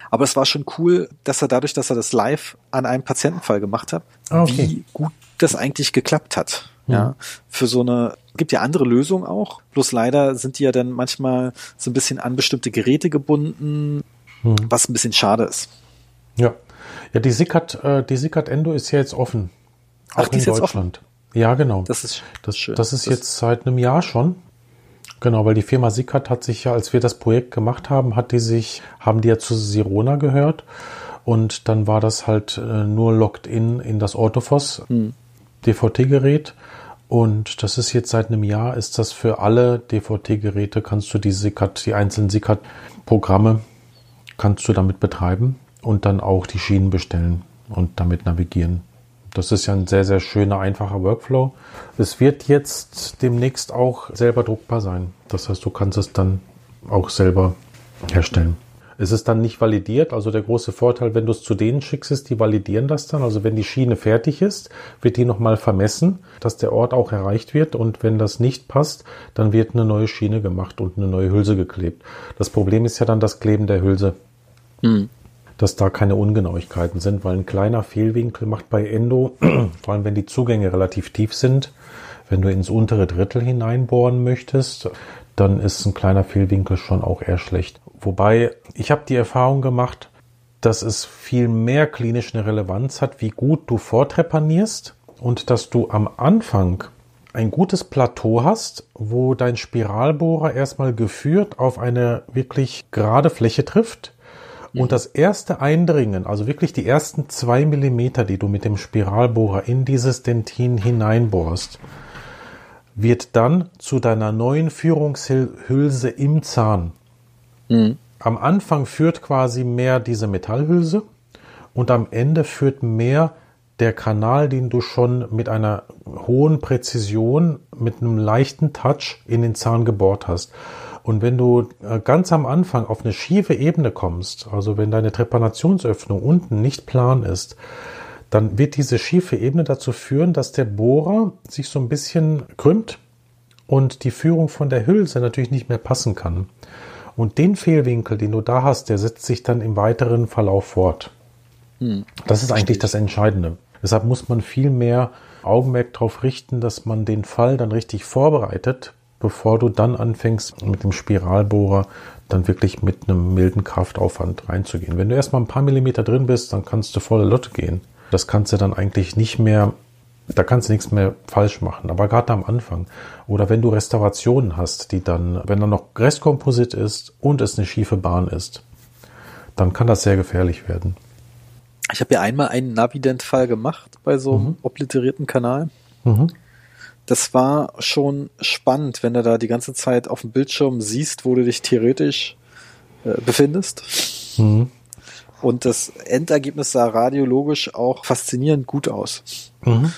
Aber es war schon cool, dass er dadurch, dass er das live an einem Patientenfall gemacht hat, ah, okay. wie gut das eigentlich geklappt hat. Mhm. Ja, für so eine gibt ja andere Lösungen auch. Bloß leider sind die ja dann manchmal so ein bisschen an bestimmte Geräte gebunden, mhm. was ein bisschen schade ist. Ja, ja, die Sickert, äh, die Sickert Endo ist ja jetzt offen. Auch Ach, in Deutschland. Ja, genau. Das ist, das schön. Das ist das jetzt seit einem Jahr schon. Genau, weil die Firma Sickert hat sich ja, als wir das Projekt gemacht haben, hat die sich, haben die ja zu Sirona gehört. Und dann war das halt äh, nur locked in in das Orthophos hm. DVT-Gerät. Und das ist jetzt seit einem Jahr, ist das für alle DVT-Geräte, kannst du die Sickert, die einzelnen Sickert-Programme, kannst du damit betreiben und dann auch die Schienen bestellen und damit navigieren. Das ist ja ein sehr, sehr schöner, einfacher Workflow. Es wird jetzt demnächst auch selber druckbar sein. Das heißt, du kannst es dann auch selber herstellen. Es ist dann nicht validiert. Also der große Vorteil, wenn du es zu denen schickst, ist, die validieren das dann. Also wenn die Schiene fertig ist, wird die nochmal vermessen, dass der Ort auch erreicht wird. Und wenn das nicht passt, dann wird eine neue Schiene gemacht und eine neue Hülse geklebt. Das Problem ist ja dann das Kleben der Hülse. Mhm dass da keine Ungenauigkeiten sind, weil ein kleiner Fehlwinkel macht bei Endo, vor allem wenn die Zugänge relativ tief sind, wenn du ins untere Drittel hineinbohren möchtest, dann ist ein kleiner Fehlwinkel schon auch eher schlecht. Wobei ich habe die Erfahrung gemacht, dass es viel mehr klinisch eine Relevanz hat, wie gut du vortrepanierst und dass du am Anfang ein gutes Plateau hast, wo dein Spiralbohrer erstmal geführt auf eine wirklich gerade Fläche trifft und das erste Eindringen, also wirklich die ersten zwei Millimeter, die du mit dem Spiralbohrer in dieses Dentin hineinbohrst, wird dann zu deiner neuen Führungshülse im Zahn. Mhm. Am Anfang führt quasi mehr diese Metallhülse und am Ende führt mehr der Kanal, den du schon mit einer hohen Präzision, mit einem leichten Touch in den Zahn gebohrt hast. Und wenn du äh, ganz am Anfang auf eine schiefe Ebene kommst, also wenn deine Trepanationsöffnung unten nicht plan ist, dann wird diese schiefe Ebene dazu führen, dass der Bohrer sich so ein bisschen krümmt und die Führung von der Hülse natürlich nicht mehr passen kann. Und den Fehlwinkel, den du da hast, der setzt sich dann im weiteren Verlauf fort. Hm. Das ist eigentlich das Entscheidende. Deshalb muss man viel mehr Augenmerk darauf richten, dass man den Fall dann richtig vorbereitet, bevor du dann anfängst mit dem Spiralbohrer dann wirklich mit einem milden Kraftaufwand reinzugehen. Wenn du erstmal ein paar Millimeter drin bist, dann kannst du volle Lotte gehen. Das kannst du dann eigentlich nicht mehr, da kannst du nichts mehr falsch machen. Aber gerade am Anfang. Oder wenn du Restaurationen hast, die dann, wenn da noch Restkomposit ist und es eine schiefe Bahn ist, dann kann das sehr gefährlich werden. Ich habe ja einmal einen Navident-Fall gemacht bei so einem mhm. obliterierten Kanal. Mhm das war schon spannend, wenn du da die ganze Zeit auf dem Bildschirm siehst, wo du dich theoretisch äh, befindest. Mhm. Und das Endergebnis sah radiologisch auch faszinierend gut aus. Mhm.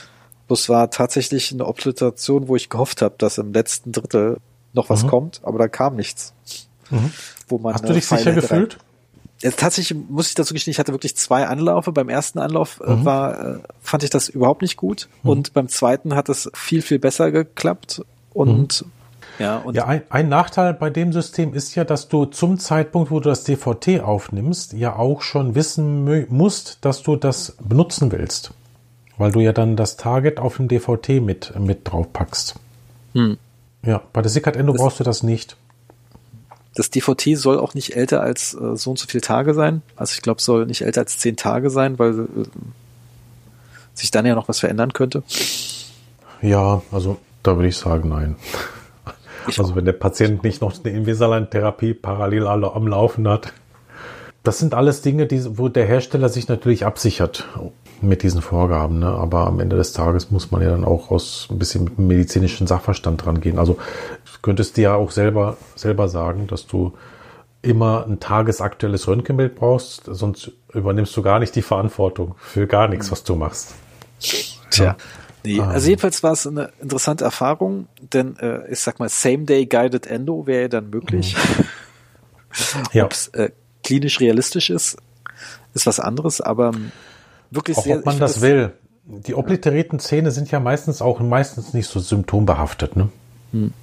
Das war tatsächlich eine Obliteration, wo ich gehofft habe, dass im letzten Drittel noch was mhm. kommt, aber da kam nichts. Mhm. Wo man Hast du dich sicher gefühlt? Jetzt tatsächlich muss ich dazu gestehen, ich hatte wirklich zwei Anlaufe. Beim ersten Anlauf äh, mhm. war, äh, fand ich das überhaupt nicht gut. Mhm. Und beim zweiten hat es viel, viel besser geklappt. Und mhm. ja, und ja ein, ein, Nachteil bei dem System ist ja, dass du zum Zeitpunkt, wo du das DVT aufnimmst, ja auch schon wissen musst, dass du das benutzen willst. Weil du ja dann das Target auf dem DVT mit, mit drauf packst. Hm. Ja, bei der Sickert Endo brauchst du das nicht. Das DVT soll auch nicht älter als äh, so und so viele Tage sein. Also ich glaube, soll nicht älter als zehn Tage sein, weil äh, sich dann ja noch was verändern könnte. Ja, also da würde ich sagen, nein. Ich also wenn der Patient nicht noch eine Invisalign-Therapie parallel am Laufen hat, Das sind alles Dinge, die, wo der Hersteller sich natürlich absichert mit diesen Vorgaben. Ne? Aber am Ende des Tages muss man ja dann auch aus ein bisschen mit medizinischen Sachverstand dran gehen. Also könntest du ja auch selber, selber sagen, dass du immer ein tagesaktuelles Röntgenbild brauchst, sonst übernimmst du gar nicht die Verantwortung für gar nichts, was du machst. Tja. Nee, ah. also jedenfalls war es eine interessante Erfahrung, denn äh, ich sag mal, Same-Day-Guided Endo wäre ja dann möglich. Mhm. ja. Ob es äh, klinisch realistisch ist, ist was anderes, aber wirklich auch sehr. Ob man das, das will. Die obliterierten Zähne sind ja meistens auch meistens nicht so symptombehaftet, ne? Hm.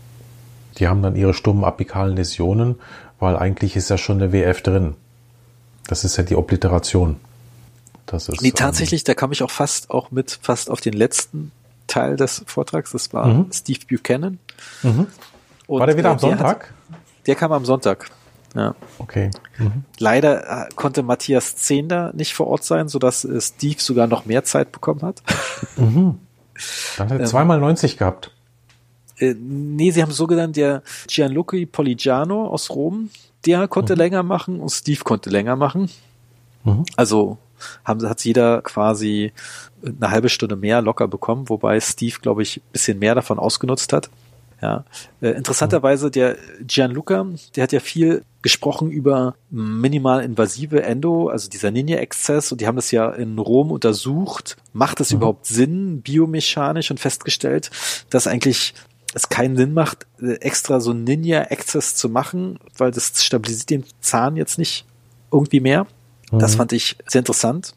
Die haben dann ihre stummen apikalen Läsionen, weil eigentlich ist ja schon eine WF drin. Das ist ja die Obliteration. Das ist, nee, tatsächlich, ähm, da kam ich auch fast auch mit fast auf den letzten Teil des Vortrags. Das war mhm. Steve Buchanan. Mhm. war der wieder am Sonntag? Hat, der kam am Sonntag. Ja. Okay. Mhm. Leider äh, konnte Matthias Zehnder nicht vor Ort sein, sodass Steve sogar noch mehr Zeit bekommen hat. Mhm. Dann hat er ähm, zweimal 90 gehabt. Äh, nee, sie haben so genannt, der Gianluca Poligiano aus Rom, der konnte mhm. länger machen und Steve konnte länger machen. Mhm. Also haben, hat jeder quasi eine halbe Stunde mehr locker bekommen, wobei Steve, glaube ich, bisschen mehr davon ausgenutzt hat. Ja, äh, interessanterweise der Gianluca, der hat ja viel gesprochen über minimal invasive Endo, also dieser Ninja-Exzess und die haben das ja in Rom untersucht. Macht es mhm. überhaupt Sinn, biomechanisch und festgestellt, dass eigentlich es keinen Sinn macht, äh, extra so Ninja-Exzess zu machen, weil das stabilisiert den Zahn jetzt nicht irgendwie mehr. Mhm. Das fand ich sehr interessant.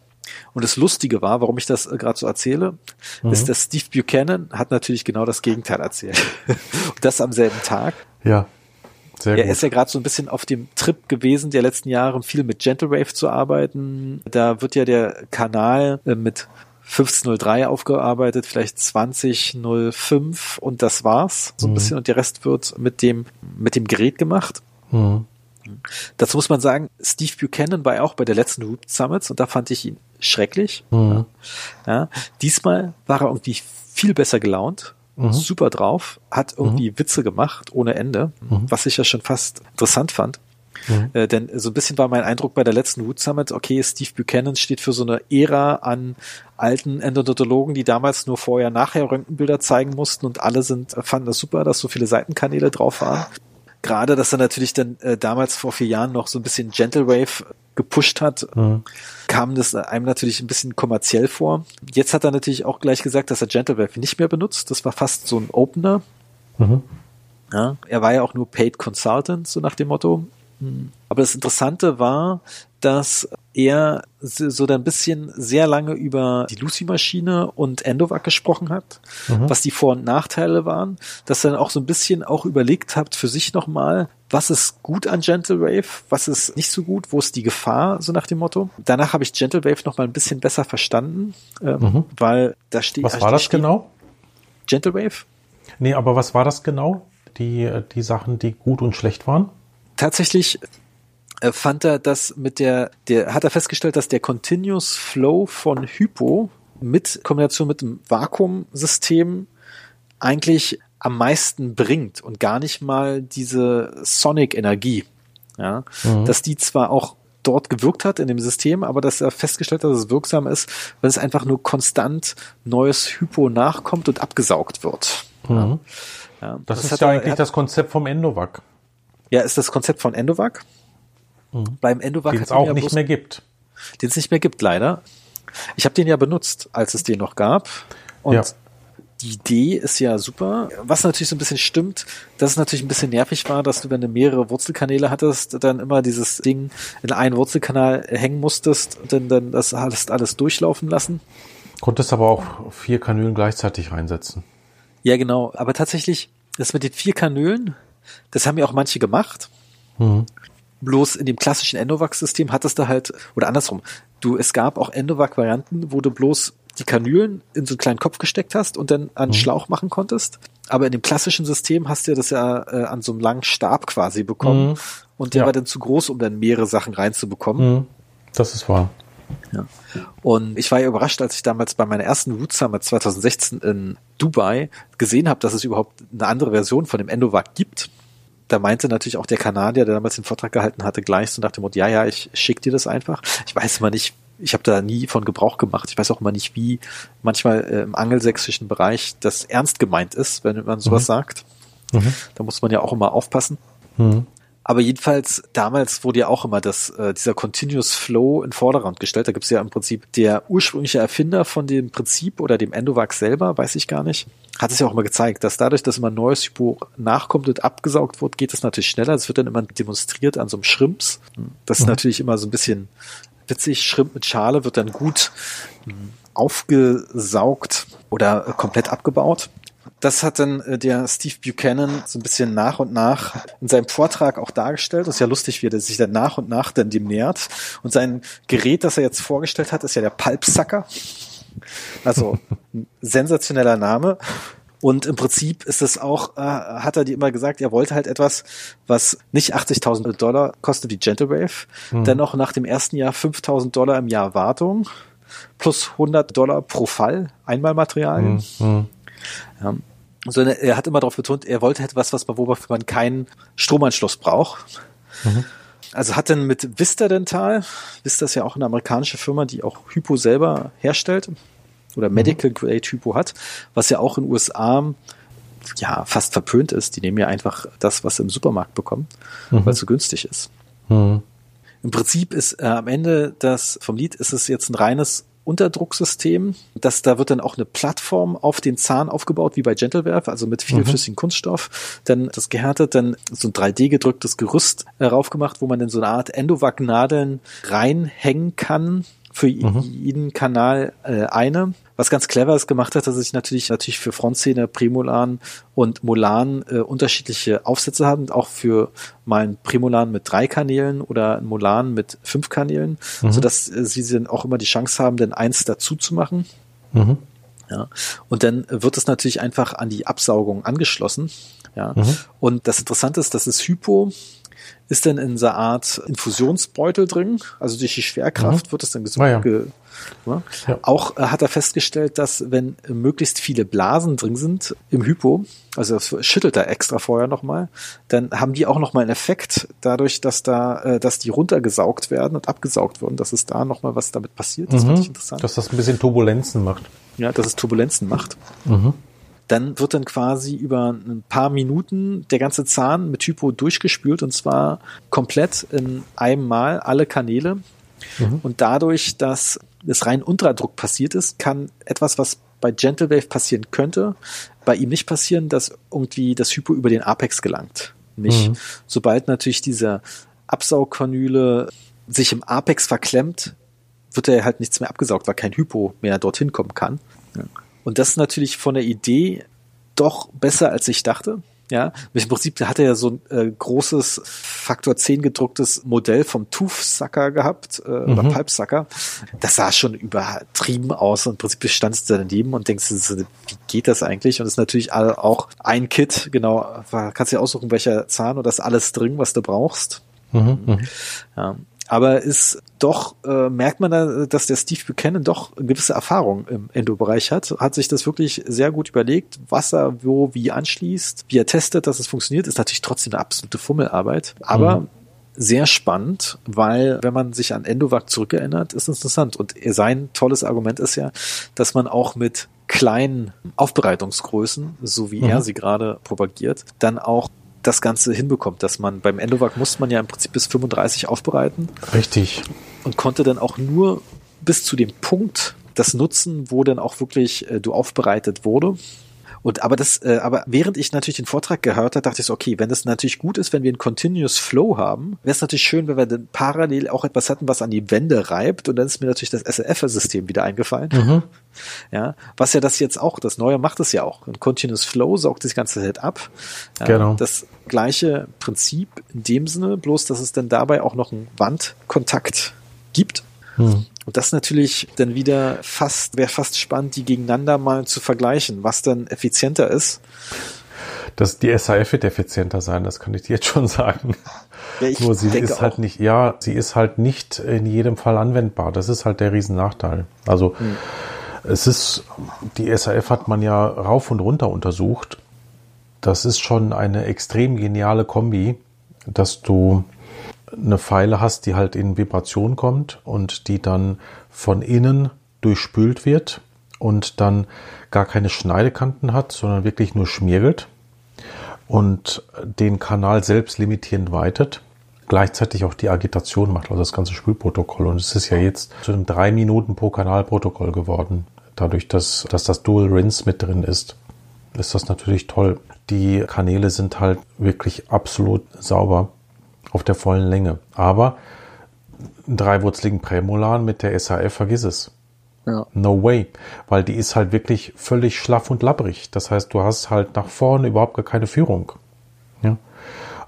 Und das Lustige war, warum ich das äh, gerade so erzähle, mhm. ist, dass Steve Buchanan hat natürlich genau das Gegenteil erzählt. Und das am selben Tag. Ja. Sehr er gut. ist ja gerade so ein bisschen auf dem Trip gewesen, der letzten Jahre viel mit Gentle Wave zu arbeiten. Da wird ja der Kanal äh, mit 1503 aufgearbeitet, vielleicht 2005 und das war's. So ein mhm. bisschen und der Rest wird mit dem, mit dem Gerät gemacht. Mhm. Dazu muss man sagen, Steve Buchanan war ja auch bei der letzten Root Summits und da fand ich ihn schrecklich. Mhm. Ja, diesmal war er irgendwie viel besser gelaunt, mhm. super drauf, hat irgendwie mhm. Witze gemacht ohne Ende, mhm. was ich ja schon fast interessant fand. Mhm. Äh, denn so ein bisschen war mein Eindruck bei der letzten Root Summit, okay, Steve Buchanan steht für so eine Ära an alten Endodontologen, die damals nur vorher, nachher Röntgenbilder zeigen mussten und alle sind, fanden das super, dass so viele Seitenkanäle drauf waren gerade, dass er natürlich dann äh, damals vor vier Jahren noch so ein bisschen Gentle Wave gepusht hat, mhm. kam das einem natürlich ein bisschen kommerziell vor. Jetzt hat er natürlich auch gleich gesagt, dass er Gentle Wave nicht mehr benutzt. Das war fast so ein Opener. Mhm. Ja, er war ja auch nur Paid Consultant, so nach dem Motto. Hm. Aber das Interessante war, dass er so ein bisschen sehr lange über die Lucy-Maschine und Endovac gesprochen hat, mhm. was die Vor- und Nachteile waren, dass er dann auch so ein bisschen auch überlegt hat für sich nochmal, was ist gut an Gentle Wave, was ist nicht so gut, wo ist die Gefahr, so nach dem Motto. Danach habe ich Gentle Wave nochmal ein bisschen besser verstanden, ähm, mhm. weil da steht... Was war das steht, genau? Gentle Wave? Nee, aber was war das genau? Die, die Sachen, die gut und schlecht waren? Tatsächlich äh, fand er das mit der, der, hat er festgestellt, dass der Continuous Flow von Hypo mit Kombination mit dem Vakuumsystem eigentlich am meisten bringt und gar nicht mal diese Sonic-Energie. Ja, mhm. dass die zwar auch dort gewirkt hat in dem System, aber dass er festgestellt hat, dass es wirksam ist, weil es einfach nur konstant neues Hypo nachkommt und abgesaugt wird. Mhm. Ja. Ja, das, das, ist ja eigentlich er, das Konzept vom Endovac. Ja, ist das Konzept von Endovac. Mhm. Beim Endovac. Den es auch ja nicht mehr gibt. Den es nicht mehr gibt, leider. Ich habe den ja benutzt, als es den noch gab. Und ja. die Idee ist ja super. Was natürlich so ein bisschen stimmt, dass es natürlich ein bisschen nervig war, dass du, wenn du mehrere Wurzelkanäle hattest, dann immer dieses Ding in einen Wurzelkanal hängen musstest und dann, dann das alles, alles durchlaufen lassen. Konntest aber auch vier Kanülen gleichzeitig reinsetzen. Ja, genau. Aber tatsächlich, das mit den vier Kanülen, das haben ja auch manche gemacht. Mhm. Bloß in dem klassischen Endovac-System hattest du halt, oder andersrum, du, es gab auch Endovac-Varianten, wo du bloß die Kanülen in so einen kleinen Kopf gesteckt hast und dann einen mhm. Schlauch machen konntest. Aber in dem klassischen System hast du ja das ja äh, an so einem langen Stab quasi bekommen. Mhm. Und der ja. war dann zu groß, um dann mehrere Sachen reinzubekommen. Mhm. Das ist wahr. Ja. Und ich war ja überrascht, als ich damals bei meiner ersten Root Summit 2016 in Dubai gesehen habe, dass es überhaupt eine andere Version von dem Endovac gibt. Da meinte natürlich auch der Kanadier, der damals den Vortrag gehalten hatte, gleich so nach dem Motto, ja, ja, ich schick dir das einfach. Ich weiß immer nicht, ich habe da nie von Gebrauch gemacht. Ich weiß auch immer nicht, wie manchmal äh, im angelsächsischen Bereich das ernst gemeint ist, wenn man sowas mhm. sagt. Mhm. Da muss man ja auch immer aufpassen. Mhm. Aber jedenfalls, damals wurde ja auch immer das, äh, dieser Continuous Flow in Vordergrund gestellt. Da gibt es ja im Prinzip der ursprüngliche Erfinder von dem Prinzip oder dem Endovac selber, weiß ich gar nicht, hat es ja auch immer gezeigt, dass dadurch, dass immer ein neues Hypo nachkommt und abgesaugt wird, geht es natürlich schneller. Das wird dann immer demonstriert an so einem Schrimps. Das ist mhm. natürlich immer so ein bisschen witzig. Schrimp mit Schale wird dann gut hm, aufgesaugt oder komplett abgebaut. Das hat dann äh, der Steve Buchanan so ein bisschen nach und nach in seinem Vortrag auch dargestellt. Das ist ja lustig, wie er sich dann nach und nach dann dem nähert. Und sein Gerät, das er jetzt vorgestellt hat, ist ja der Pulpsucker. Also ein sensationeller Name. Und im Prinzip ist es auch, äh, hat er dir immer gesagt, er wollte halt etwas, was nicht 80.000 Dollar kostet wie Gentlewave, mhm. dennoch nach dem ersten Jahr 5.000 Dollar im Jahr Wartung plus 100 Dollar pro Fall Einmalmaterialien. Mhm. Ja. Sondern er hat immer darauf betont, er wollte etwas, was man, wofür man keinen Stromanschluss braucht. Mhm. Also hat dann mit Vista Dental, Vista ist ja auch eine amerikanische Firma, die auch Hypo selber herstellt oder. Medical Grade Hypo hat, was ja auch in den USA ja fast verpönt ist. Die nehmen ja einfach das, was sie im Supermarkt bekommen, mhm. weil es so günstig ist. Mhm. Im Prinzip ist äh, am Ende das vom Lied ist es jetzt ein reines Unterdrucksystem. Das, da wird dann auch eine Plattform auf den Zahn aufgebaut, wie bei Gentlewerf, also mit viel mhm. flüssigem Kunststoff. Dann das gehärtet, dann so ein 3D gedrücktes Gerüst äh, raufgemacht, wo man in so eine Art Endovac-Nadeln reinhängen kann für mhm. jeden Kanal äh, eine. Was ganz clever ist gemacht hat, dass ich natürlich natürlich für Frontzähne, Prämolan und Molan äh, unterschiedliche Aufsätze haben, auch für mal ein Prämolan mit drei Kanälen oder ein Molan mit fünf Kanälen, mhm. sodass äh, sie dann auch immer die Chance haben, denn eins dazu zu machen. Mhm. Ja. Und dann wird es natürlich einfach an die Absaugung angeschlossen. Ja. Mhm. Und das Interessante ist, dass es Hypo ist dann in so einer Art Infusionsbeutel drin. Also durch die Schwerkraft mhm. wird es dann gesund. Ah, ja. ge ja. Ja. Auch äh, hat er festgestellt, dass wenn möglichst viele Blasen drin sind im Hypo, also das schüttelt er extra vorher nochmal, dann haben die auch nochmal einen Effekt dadurch, dass da, äh, dass die runtergesaugt werden und abgesaugt werden, dass es da nochmal was damit passiert. Das mhm. fand ich interessant. Dass das ein bisschen Turbulenzen macht. Ja, dass es Turbulenzen macht. Mhm dann wird dann quasi über ein paar Minuten der ganze Zahn mit Hypo durchgespült und zwar komplett in einem Mal alle Kanäle. Mhm. Und dadurch, dass es rein Unterdruck passiert ist, kann etwas, was bei Gentle Wave passieren könnte, bei ihm nicht passieren, dass irgendwie das Hypo über den Apex gelangt. Nicht. Mhm. Sobald natürlich diese Absaugkanüle sich im Apex verklemmt, wird er halt nichts mehr abgesaugt, weil kein Hypo mehr dorthin kommen kann. Ja. Und das ist natürlich von der Idee doch besser, als ich dachte. Ja, im Prinzip hat er ja so ein äh, großes Faktor 10 gedrucktes Modell vom Tooth-Sucker gehabt, äh, mhm. oder Pulp-Sucker. Das sah schon übertrieben aus und im Prinzip standst du daneben und denkst, wie geht das eigentlich? Und es ist natürlich auch ein Kit, genau, kannst du dir aussuchen, welcher Zahn und das alles drin, was du brauchst. Mhm, mhm. ja. Aber ist doch, äh, merkt man da, dass der Steve Buchanan doch gewisse Erfahrung im Endo-Bereich hat, hat sich das wirklich sehr gut überlegt, was er wo wie anschließt, wie er testet, dass es funktioniert, ist natürlich trotzdem eine absolute Fummelarbeit. Aber mhm sehr spannend, weil wenn man sich an Endovac zurückerinnert, ist interessant. Und sein tolles Argument ist ja, dass man auch mit kleinen Aufbereitungsgrößen, so wie mhm. er sie gerade propagiert, dann auch das Ganze hinbekommt, dass man beim Endovac musste man ja im Prinzip bis 35 aufbereiten. Richtig. Und konnte dann auch nur bis zu dem Punkt das nutzen, wo dann auch wirklich äh, du aufbereitet wurde. Und aber das, äh, aber während ich natürlich den Vortrag gehört habe, dachte ich so, okay, wenn das natürlich gut ist, wenn wir einen Continuous Flow haben, wäre es natürlich schön, wenn wir dann parallel auch etwas hatten, was an die Wände reibt. Und dann ist mir natürlich das SLF-System wieder eingefallen. Mhm. Ja, was ja das jetzt auch, das Neue macht es ja auch. Ein Continuous Flow saugt das ganze Set ab. Ja, genau. Das gleiche Prinzip in dem Sinne, bloß dass es dann dabei auch noch einen Wandkontakt gibt. Mhm. Und das natürlich dann wieder fast, wäre fast spannend, die gegeneinander mal zu vergleichen, was dann effizienter ist. Das, die SAF wird effizienter sein, das kann ich dir jetzt schon sagen. Ja, Nur sie ist halt nicht, ja, sie ist halt nicht in jedem Fall anwendbar. Das ist halt der Riesennachteil. Also, hm. es ist, die SAF hat man ja rauf und runter untersucht das ist schon eine extrem geniale Kombi, dass du eine Pfeile hast, die halt in Vibration kommt und die dann von innen durchspült wird und dann gar keine Schneidekanten hat, sondern wirklich nur schmiergelt und den Kanal selbst limitierend weitet, gleichzeitig auch die Agitation macht, also das ganze Spülprotokoll. Und es ist ja jetzt zu einem drei Minuten pro Kanal Protokoll geworden. Dadurch, dass, dass das Dual Rinse mit drin ist, ist das natürlich toll. Die Kanäle sind halt wirklich absolut sauber auf der vollen Länge. Aber einen dreiwurzligen Prämolaren mit der SAF, vergiss es. Ja. No way. Weil die ist halt wirklich völlig schlaff und labbrig. Das heißt, du hast halt nach vorne überhaupt gar keine Führung. Ja.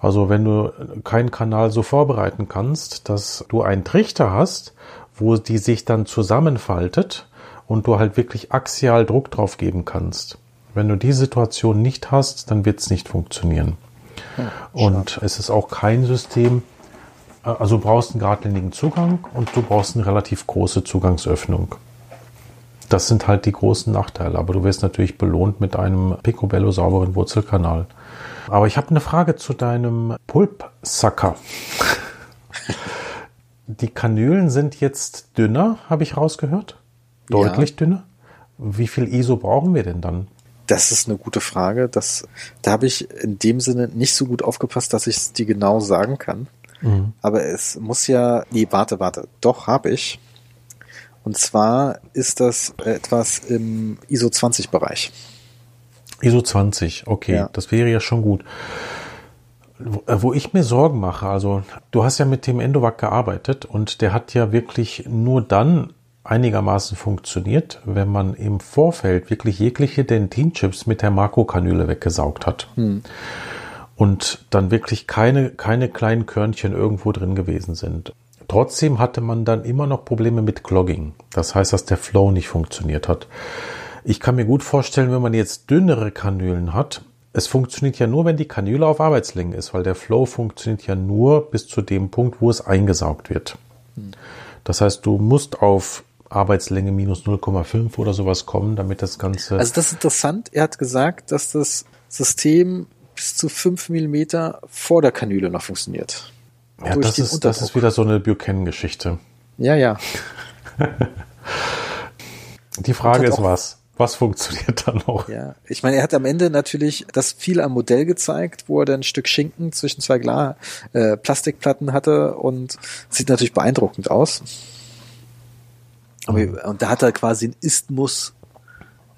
Also wenn du keinen Kanal so vorbereiten kannst, dass du einen Trichter hast, wo die sich dann zusammenfaltet und du halt wirklich axial Druck drauf geben kannst. Wenn du die Situation nicht hast, dann wird es nicht funktionieren. Ja, und es ist auch kein System, äh, also du brauchst einen geradlinigen Zugang und du brauchst eine relativ große Zugangsöffnung. Das sind halt die großen Nachteile. Aber du wirst natürlich belohnt mit einem Picobello sauberen Wurzelkanal. Aber ich habe eine Frage zu deinem Pulpsacker. die Kanülen sind jetzt dünner, habe ich rausgehört. Deutlich ja. dünner. Wie viel ISO brauchen wir denn dann? Das ist eine gute Frage. Das, da habe ich in dem Sinne nicht so gut aufgepasst, dass ich es dir genau sagen kann. Mhm. Aber es muss ja, nee, warte, warte. Doch, habe ich. Und zwar ist das etwas im ISO 20 Bereich. ISO 20, okay, ja. das wäre ja schon gut. Wo ich mir Sorgen mache, also du hast ja mit dem Endovac gearbeitet und der hat ja wirklich nur dann einigermaßen funktioniert, wenn man im Vorfeld wirklich jegliche Dentinchips mit der Makrokanüle weggesaugt hat. Hm. Und dann wirklich keine, keine kleinen Körnchen irgendwo drin gewesen sind. Trotzdem hatte man dann immer noch Probleme mit Clogging. Das heißt, dass der Flow nicht funktioniert hat. Ich kann mir gut vorstellen, wenn man jetzt dünnere Kanülen hat, es funktioniert ja nur, wenn die Kanüle auf Arbeitslänge ist, weil der Flow funktioniert ja nur bis zu dem Punkt, wo es eingesaugt wird. Das heißt, du musst auf Arbeitslänge minus 0,5 oder sowas kommen, damit das Ganze. Also das ist interessant. Er hat gesagt, dass das System bis zu 5 Millimeter vor der Kanüle noch funktioniert. Ja, das ist, das ist wieder so eine Buchanan-Geschichte. Ja, ja. Die Frage ist was? Was funktioniert da noch? Ja, ich meine, er hat am Ende natürlich das viel am Modell gezeigt, wo er dann ein Stück Schinken zwischen zwei Glas, äh, Plastikplatten hatte und sieht natürlich beeindruckend aus. Aber, mhm. Und da hat er quasi ein Isthmus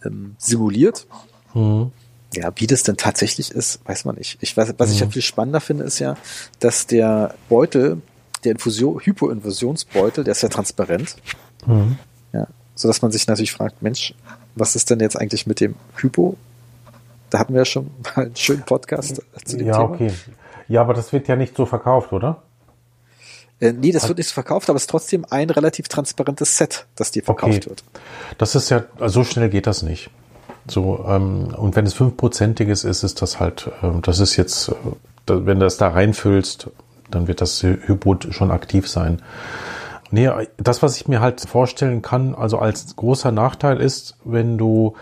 ähm, simuliert. Mhm. Ja, wie das denn tatsächlich ist, weiß man nicht. Ich weiß, was mhm. ich ja viel spannender finde, ist ja, dass der Beutel, der Infusion, Hypoinfusionsbeutel, der ist ja transparent. Mhm. Ja, so dass man sich natürlich fragt, Mensch, was ist denn jetzt eigentlich mit dem Hypo? Da hatten wir ja schon mal einen schönen Podcast zu dem ja, Thema. Ja, okay. Ja, aber das wird ja nicht so verkauft, oder? Äh, nee, das wird nicht so verkauft, aber es ist trotzdem ein relativ transparentes Set, das dir verkauft okay. wird. Das ist ja, so schnell geht das nicht. So, ähm, und wenn es fünfprozentiges ist, ist das halt, ähm, das ist jetzt, äh, wenn du das da reinfüllst, dann wird das Hybrid schon aktiv sein. Nee, das, was ich mir halt vorstellen kann, also als großer Nachteil ist, wenn du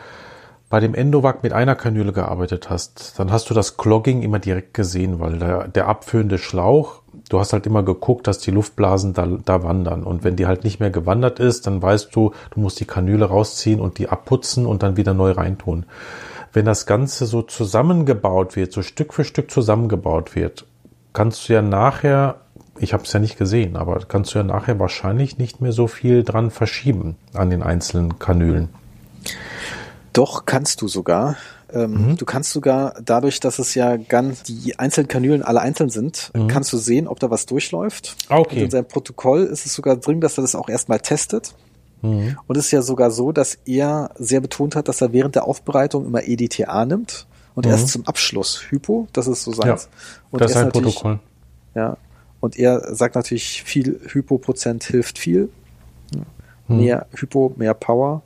bei dem Endovac mit einer Kanüle gearbeitet hast, dann hast du das Clogging immer direkt gesehen, weil der, der abführende Schlauch, du hast halt immer geguckt, dass die Luftblasen da, da wandern. Und wenn die halt nicht mehr gewandert ist, dann weißt du, du musst die Kanüle rausziehen und die abputzen und dann wieder neu reintun. Wenn das Ganze so zusammengebaut wird, so Stück für Stück zusammengebaut wird, kannst du ja nachher, ich habe es ja nicht gesehen, aber kannst du ja nachher wahrscheinlich nicht mehr so viel dran verschieben an den einzelnen Kanülen. Doch, kannst du sogar. Ähm, mhm. Du kannst sogar dadurch, dass es ja ganz die einzelnen Kanülen alle einzeln sind, mhm. kannst du sehen, ob da was durchläuft. Ah, okay. Und in seinem Protokoll ist es sogar drin, dass er das auch erstmal testet. Mhm. Und es ist ja sogar so, dass er sehr betont hat, dass er während der Aufbereitung immer EDTA nimmt und erst mhm. zum Abschluss Hypo, das ist so sein. Ja, und das ist ein Protokoll. Ja. Und er sagt natürlich, viel Hypo-Prozent hilft viel. Mhm. Mehr Hypo, mehr Power.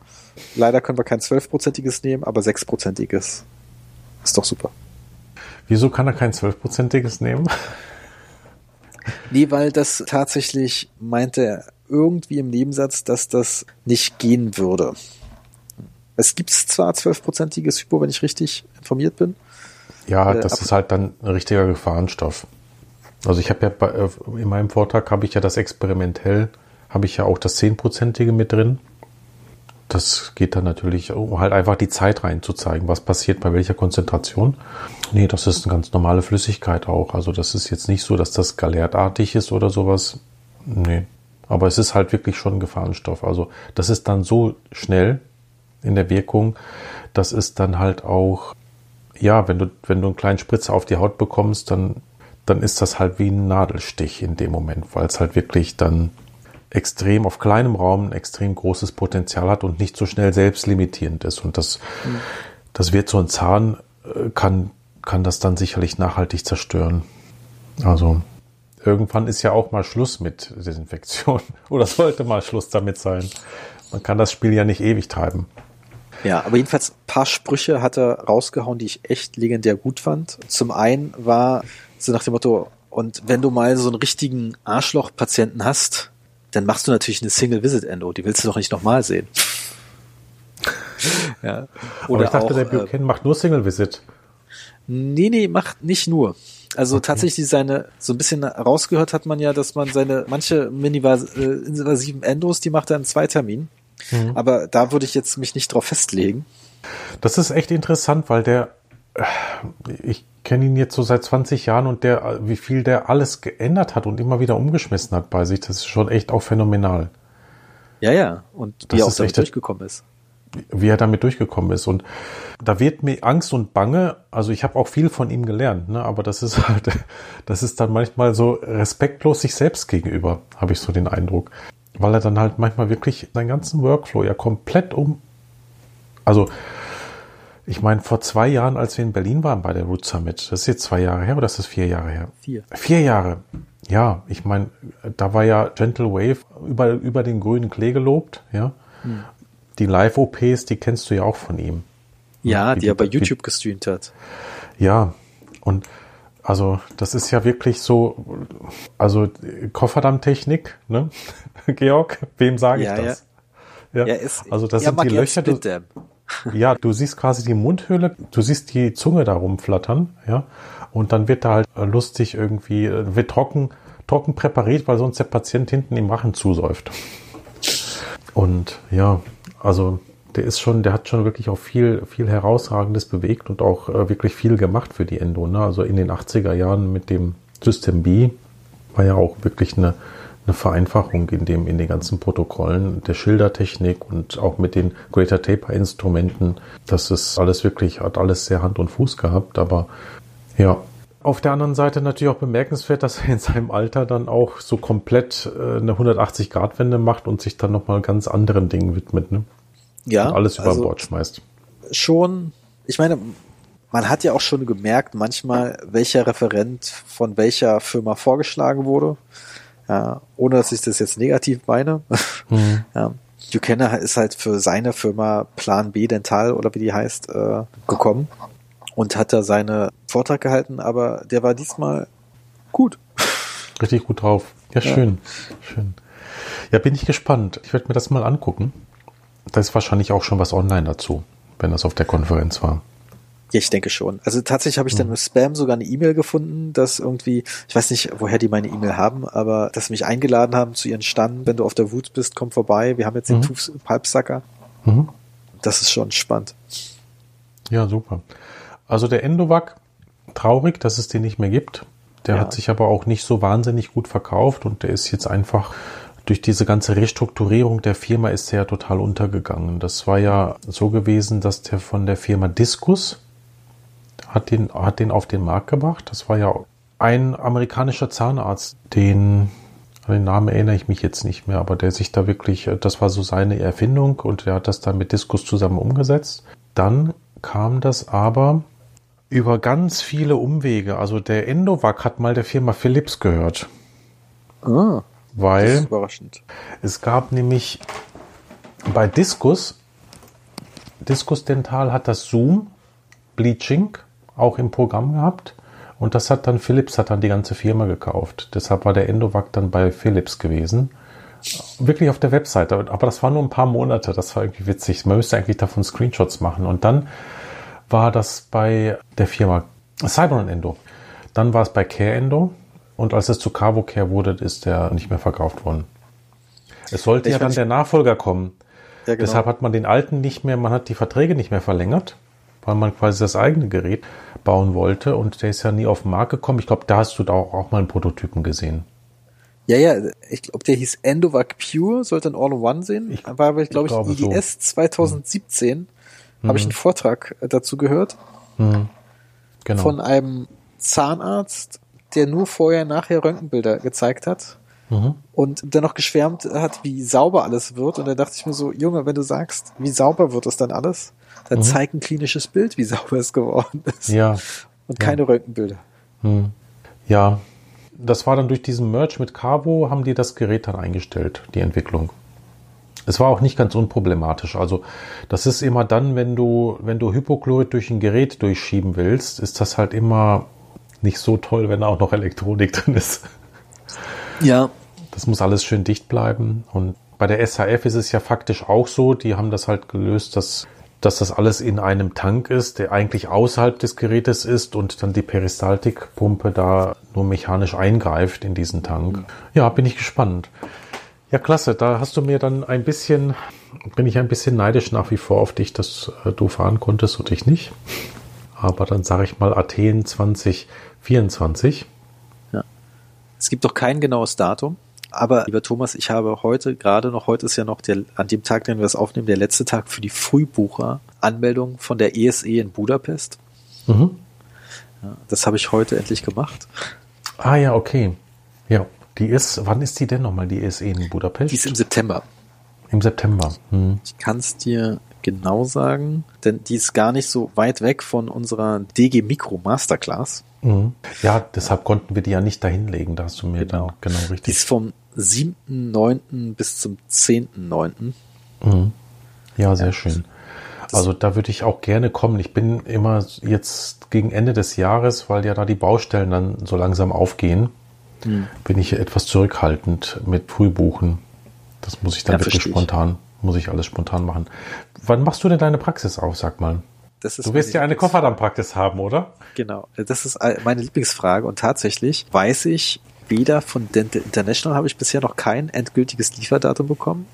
Leider können wir kein 12-prozentiges nehmen, aber 6-prozentiges ist doch super. Wieso kann er kein 12-prozentiges nehmen? Nee, weil das tatsächlich meinte er irgendwie im Nebensatz, dass das nicht gehen würde. Es gibt zwar 12-prozentiges Hypo, wenn ich richtig informiert bin. Ja, äh, das ist halt dann ein richtiger Gefahrenstoff. Also ich habe ja bei, äh, in meinem Vortrag habe ich ja das experimentell, habe ich ja auch das zehnprozentige mit drin. Das geht dann natürlich, um halt einfach die Zeit reinzuzeigen, was passiert bei welcher Konzentration. Nee, das ist eine ganz normale Flüssigkeit auch. Also das ist jetzt nicht so, dass das galertartig ist oder sowas. Nee. Aber es ist halt wirklich schon ein Gefahrenstoff. Also das ist dann so schnell in der Wirkung, das ist dann halt auch, ja, wenn du, wenn du einen kleinen Spritzer auf die Haut bekommst, dann, dann ist das halt wie ein Nadelstich in dem Moment, weil es halt wirklich dann extrem auf kleinem Raum ein extrem großes Potenzial hat und nicht so schnell selbstlimitierend ist. Und das, das wird so ein Zahn, äh, kann, kann das dann sicherlich nachhaltig zerstören. Also irgendwann ist ja auch mal Schluss mit Desinfektion. Oder sollte mal Schluss damit sein. Man kann das Spiel ja nicht ewig treiben. Ja, aber jedenfalls ein paar Sprüche hat er rausgehauen, die ich echt legendär gut fand. Zum einen war so nach dem Motto, und wenn du mal so einen richtigen Arschloch-Patienten hast, dann machst du natürlich eine Single-Visit-Endo. Die willst du doch nicht nochmal sehen. ja. Oder Aber ich dachte, auch, der Buchanan äh, macht nur Single-Visit. Nee, nee, macht nicht nur. Also okay. tatsächlich seine, so ein bisschen rausgehört hat man ja, dass man seine, manche mini-invasiven äh, Endos, die macht er in zwei Terminen. Mhm. Aber da würde ich jetzt mich nicht drauf festlegen. Das ist echt interessant, weil der, äh, ich kenne ihn jetzt so seit 20 Jahren und der, wie viel der alles geändert hat und immer wieder umgeschmissen hat bei sich, das ist schon echt auch phänomenal. Ja, ja, und wie er auch damit durchgekommen ist. Wie er damit durchgekommen ist. Und da wird mir Angst und Bange, also ich habe auch viel von ihm gelernt, ne? aber das ist halt, das ist dann manchmal so respektlos sich selbst gegenüber, habe ich so den Eindruck. Weil er dann halt manchmal wirklich seinen ganzen Workflow ja komplett um, also ich meine, vor zwei Jahren, als wir in Berlin waren bei der Root Summit, das ist jetzt zwei Jahre her oder ist das vier Jahre her? Vier. Vier Jahre. Ja, ich meine, da war ja Gentle Wave über, über den grünen Klee gelobt, ja. Hm. Die Live-OPs, die kennst du ja auch von ihm. Ja, die, die er bei YouTube gestreamt hat. Ja, und also das ist ja wirklich so, also Kofferdammtechnik, ne? Georg, wem sage ich ja, das? Ja. ja. ist, also das sind die Löcher. Du, ja, du siehst quasi die Mundhöhle, du siehst die Zunge da rumflattern, ja, und dann wird da halt lustig irgendwie, wird trocken, trocken präpariert, weil sonst der Patient hinten im Rachen zusäuft. Und ja, also der ist schon, der hat schon wirklich auch viel, viel Herausragendes bewegt und auch äh, wirklich viel gemacht für die Endo. Ne? Also in den 80er Jahren mit dem System B war ja auch wirklich eine, eine Vereinfachung in dem, in den ganzen Protokollen der Schildertechnik und auch mit den Greater Taper Instrumenten. Das ist alles wirklich, hat alles sehr Hand und Fuß gehabt, aber ja. Auf der anderen Seite natürlich auch bemerkenswert, dass er in seinem Alter dann auch so komplett äh, eine 180-Grad-Wende macht und sich dann nochmal ganz anderen Dingen widmet, ne? Ja. Und alles über also Bord schmeißt. Schon, ich meine, man hat ja auch schon gemerkt, manchmal, welcher Referent von welcher Firma vorgeschlagen wurde. Ja, ohne dass ich das jetzt negativ meine. Mhm. Ja. Buchanan ist halt für seine Firma Plan B Dental oder wie die heißt, äh, gekommen und hat da seine Vortrag gehalten, aber der war diesmal gut. Richtig gut drauf. Ja, schön. Ja. Schön. Ja, bin ich gespannt. Ich werde mir das mal angucken. Da ist wahrscheinlich auch schon was online dazu, wenn das auf der Konferenz war. Ja, ich denke schon. Also tatsächlich habe ich dann im Spam sogar eine E-Mail gefunden, dass irgendwie, ich weiß nicht, woher die meine E-Mail haben, aber dass sie mich eingeladen haben zu ihren Stand. Wenn du auf der Wut bist, komm vorbei. Wir haben jetzt den mhm. Pulpsacker. Mhm. Das ist schon spannend. Ja, super. Also der Endovac, traurig, dass es den nicht mehr gibt. Der ja. hat sich aber auch nicht so wahnsinnig gut verkauft und der ist jetzt einfach durch diese ganze Restrukturierung der Firma ist der ja total untergegangen. Das war ja so gewesen, dass der von der Firma Discus, hat den, hat den auf den Markt gebracht. Das war ja ein amerikanischer Zahnarzt, den, den Namen erinnere ich mich jetzt nicht mehr, aber der sich da wirklich, das war so seine Erfindung und der hat das dann mit Diskus zusammen umgesetzt. Dann kam das aber über ganz viele Umwege. Also der Endovac hat mal der Firma Philips gehört. Ah, weil es gab nämlich bei Diskus, Diskus Dental hat das Zoom Bleaching auch im Programm gehabt. Und das hat dann Philips, hat dann die ganze Firma gekauft. Deshalb war der Endovac dann bei Philips gewesen. Wirklich auf der Webseite. Aber das war nur ein paar Monate. Das war irgendwie witzig. Man müsste eigentlich davon Screenshots machen. Und dann war das bei der Firma Cyberon Endo. Dann war es bei Care Endo und als es zu Cavo Care wurde, ist der nicht mehr verkauft worden. Es sollte Ich ja dann der Nachfolger kommen. Ja, genau. Deshalb hat man den alten nicht mehr, man hat die Verträge nicht mehr verlängert, weil man quasi das eigene Gerät bauen wollte und der ist ja nie auf den Markt gekommen. Ich glaube, da hast du da auch, auch mal einen Prototypen gesehen. Ja, ja, ich glaube, der hieß Endovac Pure, sollte ein All-in-One sehen. Ich- war aber, glaube ich ich, glaube so. IDS 2017. Habe ich einen Vortrag äh, dazu gehört Genau. von einem Zahnarzt, der nur vorher, nachher Röntgenbilder gezeigt hat. Mhm. Und dennoch geschwärmt hat, wie sauber alles wird. Und da dachte ich mir so, Junge, wenn du sagst, wie sauber wird es dann alles, dann zeig ein klinisches Bild, wie sauber es geworden ist. Mhm. ja, Und keine Röntgenbilder. ja. Das war dann durch diesen Merge mit Cabo, haben die das Gerät dann eingestellt, die Entwicklung. Es war auch nicht ganz unproblematisch. Also, das ist immer dann, wenn du, wenn du Hypochlorid durch ein Gerät durchschieben willst, ist das halt immer nicht so toll, wenn da auch noch Elektronik drin ist. Ja. Das muss alles schön dicht bleiben. Und bei der SHF ist es ja faktisch auch so, die haben das halt gelöst, dass, dass das alles in einem Tank ist, der eigentlich außerhalb des Gerätes ist und dann die Peristaltikpumpe da nur mechanisch eingreift in diesen Tank. Ja, bin ich gespannt. Ja, klasse. Da hast du mir dann ein bisschen, bin ich ein bisschen neidisch nach wie vor auf dich, dass äh, du fahren konntest und ich nicht. Aber dann sage ich mal Athen 2024. Es gibt doch kein genaues Datum. Aber lieber Thomas, ich habe heute, gerade noch, heute ist ja noch der, an dem Tag, den wir es aufnehmen, der letzte Tag für die Frühbucher-Anmeldung von der ESE in Budapest. Mhm. Ja, das habe ich heute endlich gemacht. Ah ja, okay. Ja, die ist, wann ist die denn nochmal, die ist in Budapest? Die ist im September. Im September. Hm. Ich kann es dir genau sagen, denn die ist gar nicht so weit weg von unserer DG Micro Masterclass. Mhm. Ja, deshalb konnten wir die ja nicht dahinlegen, da hast du mir Genau. dann genau Die richtig. ist vom 7.9. bis zum 10.9. Mhm. Ja, sehr schön. Also da würde ich auch gerne kommen. Ich bin immer jetzt gegen Ende des Jahres, weil ja da die Baustellen dann so langsam aufgehen, Hm. bin ich etwas zurückhaltend mit Frühbuchen. Das muss ich dann Ja, wirklich spontan, muss ich alles spontan machen. Wann machst du denn deine Praxis auf, sag mal? Du wirst ja eine Kofferdammpraxis haben, oder? Genau, das ist all- meine Lieblingsfrage und tatsächlich weiß ich, weder von Dental International habe ich bisher noch kein endgültiges Lieferdatum bekommen,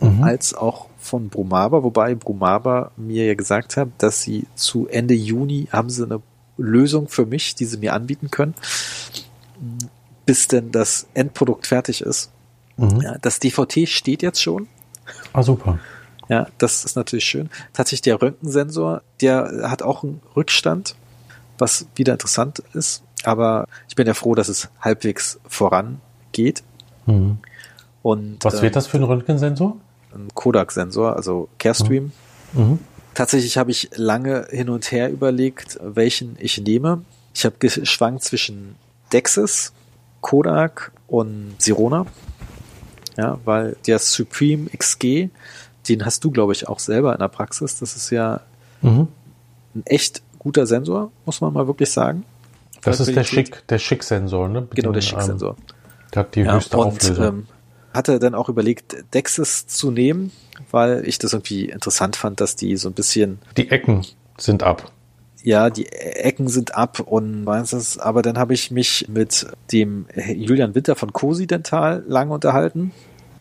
Mhm. als auch von Brumaba, wobei Brumaba mir ja gesagt hat, dass sie zu Ende Juni haben sie eine Lösung für mich, die sie mir anbieten können, bis denn das Endprodukt fertig ist. Mhm. Ja, das DVT steht jetzt schon. Ah, super. Ja, das ist natürlich schön. Tatsächlich der Röntgensensor, der hat auch einen Rückstand, was wieder interessant ist. Aber ich bin ja froh, dass es halbwegs vorangeht. Mhm. Und Was ähm, wird das für ein Röntgensensor? ein Kodak-Sensor, also Carestream. Mhm. Tatsächlich habe ich lange hin und her überlegt, welchen ich nehme. Ich habe geschwankt zwischen Dexis, Kodak und Sirona. Ja, weil der Supreme XG, den hast du, glaube ich, auch selber in der Praxis. Das ist ja Mhm. ein echt guter Sensor, muss man mal wirklich sagen. Das ist der. Schick, der Schick-Sensor, ne? Mit Genau, der Schick-Sensor. Ähm, der hat die Ja, höchste und Auflösung. ähm, hatte dann auch überlegt, Dexis zu nehmen, weil ich das irgendwie interessant fand, dass die so ein bisschen die Ecken sind ab. ja, die Ecken sind ab und weiß es, aber dann habe ich mich mit dem Julian Winter von Cosi Dental lange unterhalten.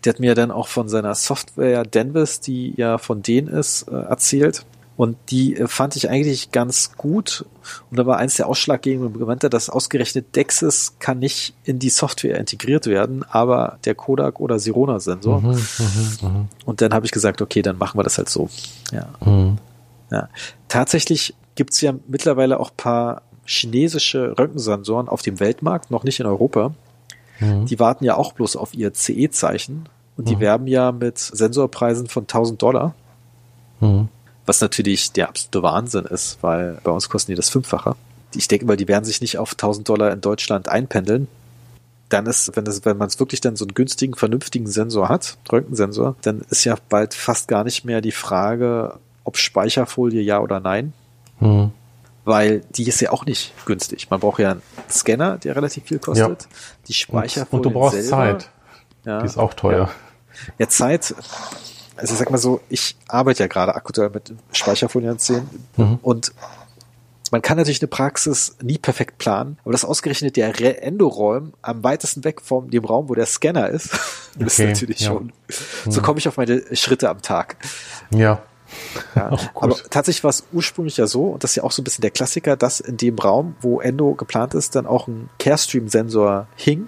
Der hat mir dann auch von seiner Software Denvis, die ja von denen ist, äh, erzählt. Und die äh, fand ich eigentlich ganz gut. Und da war eins der ausschlaggebenden Argumente, dass ausgerechnet Dexis kann nicht in die Software integriert werden, aber der Kodak oder Sirona Sensor. Mhm, mhm, Und dann habe ich gesagt, okay, dann machen wir das halt so. Ja. mhm. Ja. Tatsächlich gibt's ja mittlerweile auch paar chinesische Röntgensensoren auf dem Weltmarkt, noch nicht in Europa. Mhm. Die warten ja auch bloß auf ihr CE-Zeichen und die Mhm. werben ja mit Sensorpreisen von 1000 Dollar, Mhm. Was natürlich der absolute Wahnsinn ist, weil bei uns kosten die das Fünffache. Ich denke mal, die werden sich nicht auf 1000 Dollar in Deutschland einpendeln. Dann ist, wenn wenn man es wirklich dann so einen günstigen, vernünftigen Sensor hat, Röntgensensor, dann ist ja bald fast gar nicht mehr die Frage, ob Speicherfolie ja oder nein, Mhm. weil die ist ja auch nicht günstig. Man braucht ja einen Scanner, der relativ viel kostet. Die Und, Speicherfolie und du brauchst selber, Zeit. Ja, Die ist auch teuer. ja, Zeit. Also sag mal so, ich arbeite ja gerade aktuell mit Speicherfolien 10 Mhm. und man kann natürlich eine Praxis nie perfekt planen, aber das ausgerechnet der Endoräum am weitesten weg von dem Raum, wo der Scanner ist, okay, ist natürlich ja. schon. So komme ich auf meine Schritte am Tag. Ja. ja. Aber tatsächlich war es ursprünglich ja so, und das ist ja auch so ein bisschen der Klassiker, dass in dem Raum, wo Endo geplant ist, dann auch ein Carestream-Sensor hing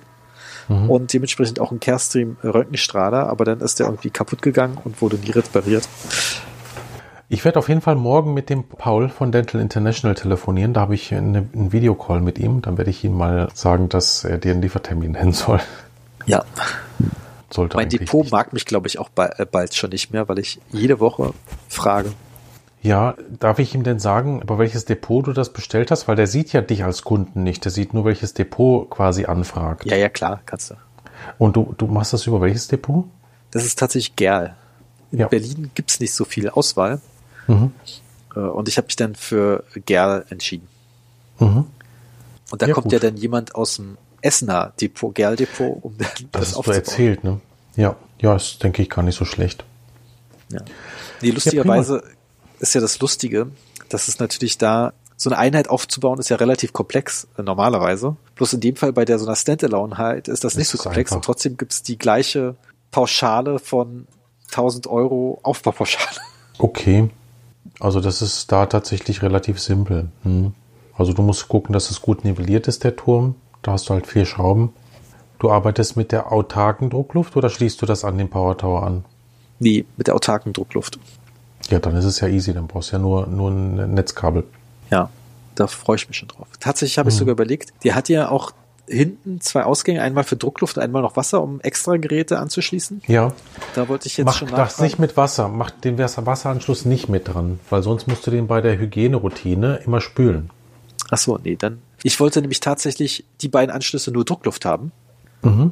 mhm. und dementsprechend auch ein Carestream-Röntgenstrahler, aber dann ist der irgendwie kaputt gegangen und wurde nie repariert. Ich werde auf jeden Fall morgen mit dem Paul von Dental International telefonieren. Da habe ich eine, einen Videocall mit ihm. Dann werde ich ihm mal sagen, dass er dir einen Liefertermin nennen soll. Ja. Sollte mein Depot nicht. mag mich, glaube ich, auch äh, bald schon nicht mehr, weil ich jede Woche frage. Ja, darf ich ihm denn sagen, über welches Depot du das bestellt hast? Weil der sieht ja dich als Kunden nicht. Der sieht nur, welches Depot quasi anfragt. Ja, ja, klar, kannst du. Und du, du machst das über welches Depot? Das ist tatsächlich Gerl. In ja. Berlin gibt es nicht so viel Auswahl. Mhm. Äh, und ich habe mich dann für Gerl entschieden. Mhm. Und da ja, kommt gut. ja dann jemand aus dem Essener Depot, Gerl Depot, um das, das hast du erzählt, ne? Ja, ja, ist denke ich gar nicht so schlecht. Ja. Nee, lustigerweise ja, ist ja das Lustige, dass es natürlich da so eine Einheit aufzubauen ist ja relativ komplex äh, normalerweise. Bloß in dem Fall bei der so einer Standalone-Halt ist das, das nicht so komplex einfach. und trotzdem gibt es die gleiche Pauschale von 1000 Euro Aufbaupauschale. Okay. Also das ist da tatsächlich relativ simpel. Hm. Also du musst gucken, dass es gut nivelliert ist, der Turm. Da hast du halt vier Schrauben. Du arbeitest mit der autarken Druckluft oder schließt du das an den Power Tower an? Nee, mit der autarken Druckluft. Ja, dann ist es ja easy, dann brauchst du ja nur, nur ein Netzkabel. Ja, da freue ich mich schon drauf. Tatsächlich habe ich hm. sogar überlegt, die hat ja auch hinten zwei Ausgänge, einmal für Druckluft, einmal noch Wasser, um extra Geräte anzuschließen. Ja. Da wollte ich jetzt Mach schon nachfragen. das nicht mit Wasser. Mach den Wasseranschluss nicht mit dran, weil sonst musst du den bei der Hygieneroutine immer spülen. Ach so, nee, dann. Ich wollte nämlich tatsächlich die beiden Anschlüsse nur Druckluft haben. Mhm.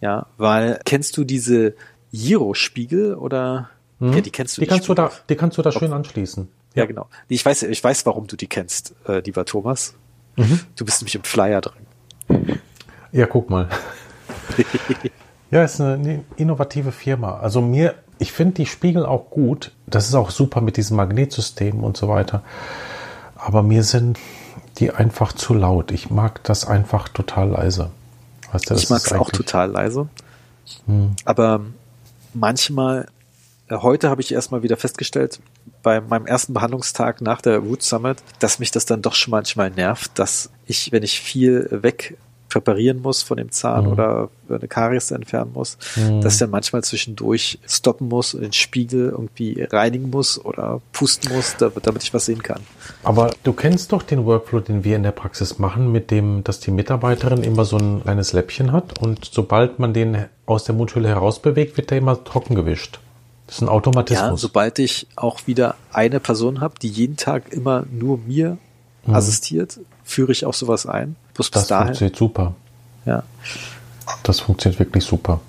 Ja, weil kennst du diese Giro-Spiegel oder? Mhm. Ja, die kennst du. Die, kannst du da, die kannst du da schön anschließen. Ja, ja, genau. Ich weiß, ich weiß, warum du die kennst, äh, lieber Thomas. Mhm. Du bist nämlich im Flyer drin. Ja, guck mal. ja, ist eine innovative Firma. Also mir, ich finde die Spiegel auch gut. Das ist auch super mit diesem Magnetsystem und so weiter. Aber mir sind die einfach zu laut. Ich mag das einfach total leise. Weißt du, ich mag es auch total leise. Hm. Aber manchmal, heute habe ich erstmal wieder festgestellt, bei meinem ersten Behandlungstag nach der Root Summit, dass mich das dann doch schon manchmal nervt, dass ich, wenn ich viel weg präparieren muss von dem Zahn mhm. oder eine Karies entfernen muss, mhm. dass ich dann manchmal zwischendurch stoppen muss und den Spiegel irgendwie reinigen muss oder pusten muss, damit ich was sehen kann. Aber du kennst doch den Workflow, den wir in der Praxis machen, mit dem, dass die Mitarbeiterin immer so ein kleines Läppchen hat und sobald man den aus der Mundhülle herausbewegt, wird der immer trocken gewischt. Das ist ein Automatismus. Ja, sobald ich auch wieder eine Person habe, die jeden Tag immer nur mir mhm. assistiert, führe ich auch sowas ein. Bloß das funktioniert super. Ja. Das funktioniert wirklich super.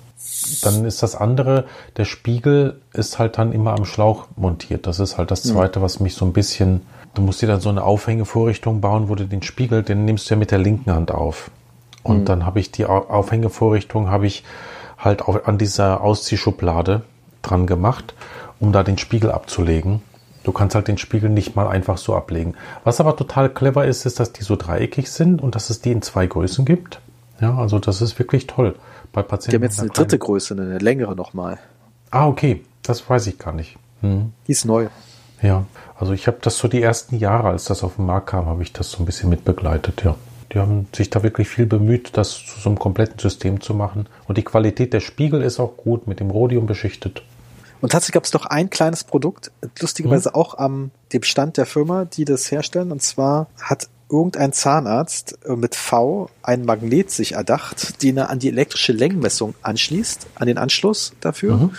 Dann ist das andere, der Spiegel ist halt dann immer am Schlauch montiert. Das ist halt das mhm. Zweite, was mich so ein bisschen. Du musst dir dann so eine Aufhängevorrichtung bauen, wo du den Spiegel, den nimmst du ja mit der linken Hand auf. Und mhm. dann habe ich die Aufhängevorrichtung, habe ich halt auch an dieser Ausziehschublade dran gemacht, um da den Spiegel abzulegen. Du kannst halt den Spiegel nicht mal einfach so ablegen. Was aber total clever ist, ist, dass die so dreieckig sind und dass es die in zwei Größen gibt. Ja, also das ist wirklich toll. Bei Patienten. Die haben jetzt eine dritte Größe, eine längere nochmal. Ah, okay. Das weiß ich gar nicht. Hm. Die ist neu. Ja, also ich habe das so die ersten Jahre, als das auf den Markt kam, habe ich das so ein bisschen mitbegleitet, ja. Die haben sich da wirklich viel bemüht, das zu so einem kompletten System zu machen. Und die Qualität der Spiegel ist auch gut, mit dem Rhodium beschichtet. Und tatsächlich gab es doch ein kleines Produkt, lustigerweise mhm. auch am dem Stand der Firma, die das herstellen. Und zwar hat irgendein Zahnarzt äh, mit V ein Magnet sich erdacht, den er an die elektrische Längenmessung anschließt, an den Anschluss dafür. Mhm.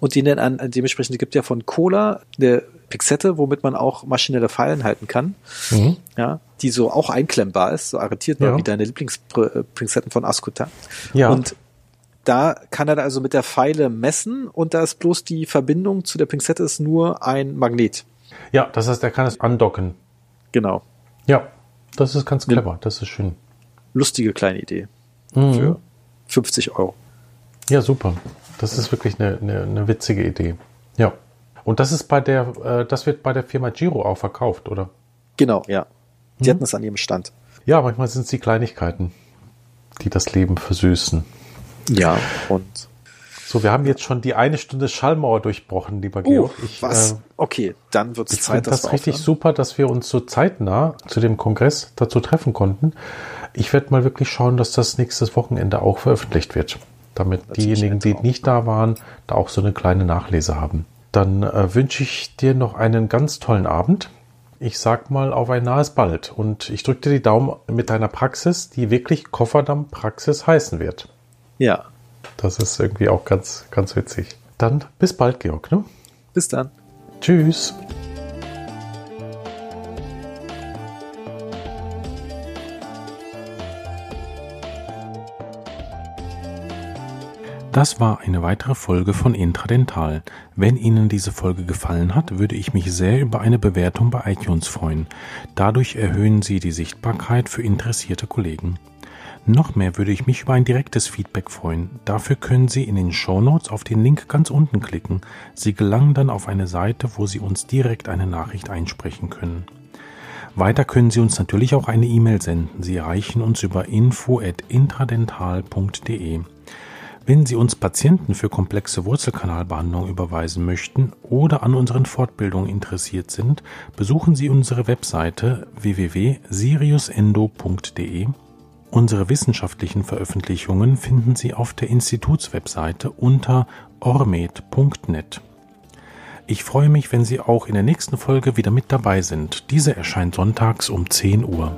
Und den dann an, dementsprechend gibt ja von Cola eine Pixette, womit man auch maschinelle Pfeilen halten kann. Mhm. Ja, die so auch einklemmbar ist, so arretiert ja. wie deine Lieblingspinzetten von Ascuta. Ja. Und da kann er also mit der Pfeile messen und da ist bloß die Verbindung zu der Pinzette ist nur ein Magnet. Ja, das heißt, er kann es andocken. Genau. Ja, das ist ganz clever, das ist schön. Lustige kleine Idee. Mhm. Für 50 Euro. Ja, super. Das ist wirklich eine, eine, eine witzige Idee. Ja. Und das ist bei der, äh, das wird bei der Firma Giro auch verkauft, oder? Genau, ja. Die hatten es an ihrem Stand. Ja, manchmal sind es die Kleinigkeiten, die das Leben versüßen. Ja, und so, wir haben jetzt schon die eine Stunde Schallmauer durchbrochen, lieber Georg. ich, was? Äh, okay, dann wird es Zeit, dass das richtig aufhören. super, dass wir uns so zeitnah zu dem Kongress dazu treffen konnten. Ich werde mal wirklich schauen, dass das nächstes Wochenende auch veröffentlicht wird, damit diejenigen, die nicht da waren, da auch so eine kleine Nachlese haben. Dann äh, wünsche ich dir noch einen ganz tollen Abend. Ich sag mal auf ein nahes Bald und ich drücke dir die Daumen mit deiner Praxis, die wirklich Kofferdamm-Praxis heißen wird. Ja, das ist irgendwie auch ganz, ganz witzig. Dann bis bald, Georg. Ne? Bis dann. Tschüss. Das war eine weitere Folge von Intradental. Wenn Ihnen diese Folge gefallen hat, würde ich mich sehr über eine Bewertung bei iTunes freuen. Dadurch erhöhen Sie die Sichtbarkeit für interessierte Kollegen. Noch mehr würde ich mich über ein direktes Feedback freuen. Dafür können Sie in den Show Notes auf den Link ganz unten klicken. Sie gelangen dann auf eine Seite, wo Sie uns direkt eine Nachricht einsprechen können. Weiter können Sie uns natürlich auch eine E-Mail senden. Sie erreichen uns über info@intradental.de. Wenn Sie uns Patienten für komplexe Wurzelkanalbehandlung überweisen möchten oder an unseren Fortbildungen interessiert sind, besuchen Sie unsere Webseite www.siriusendo.de Unsere wissenschaftlichen Veröffentlichungen finden Sie auf der Institutswebseite unter ormed.net. Ich freue mich, wenn Sie auch in der nächsten Folge wieder mit dabei sind. Diese erscheint sonntags um 10 Uhr.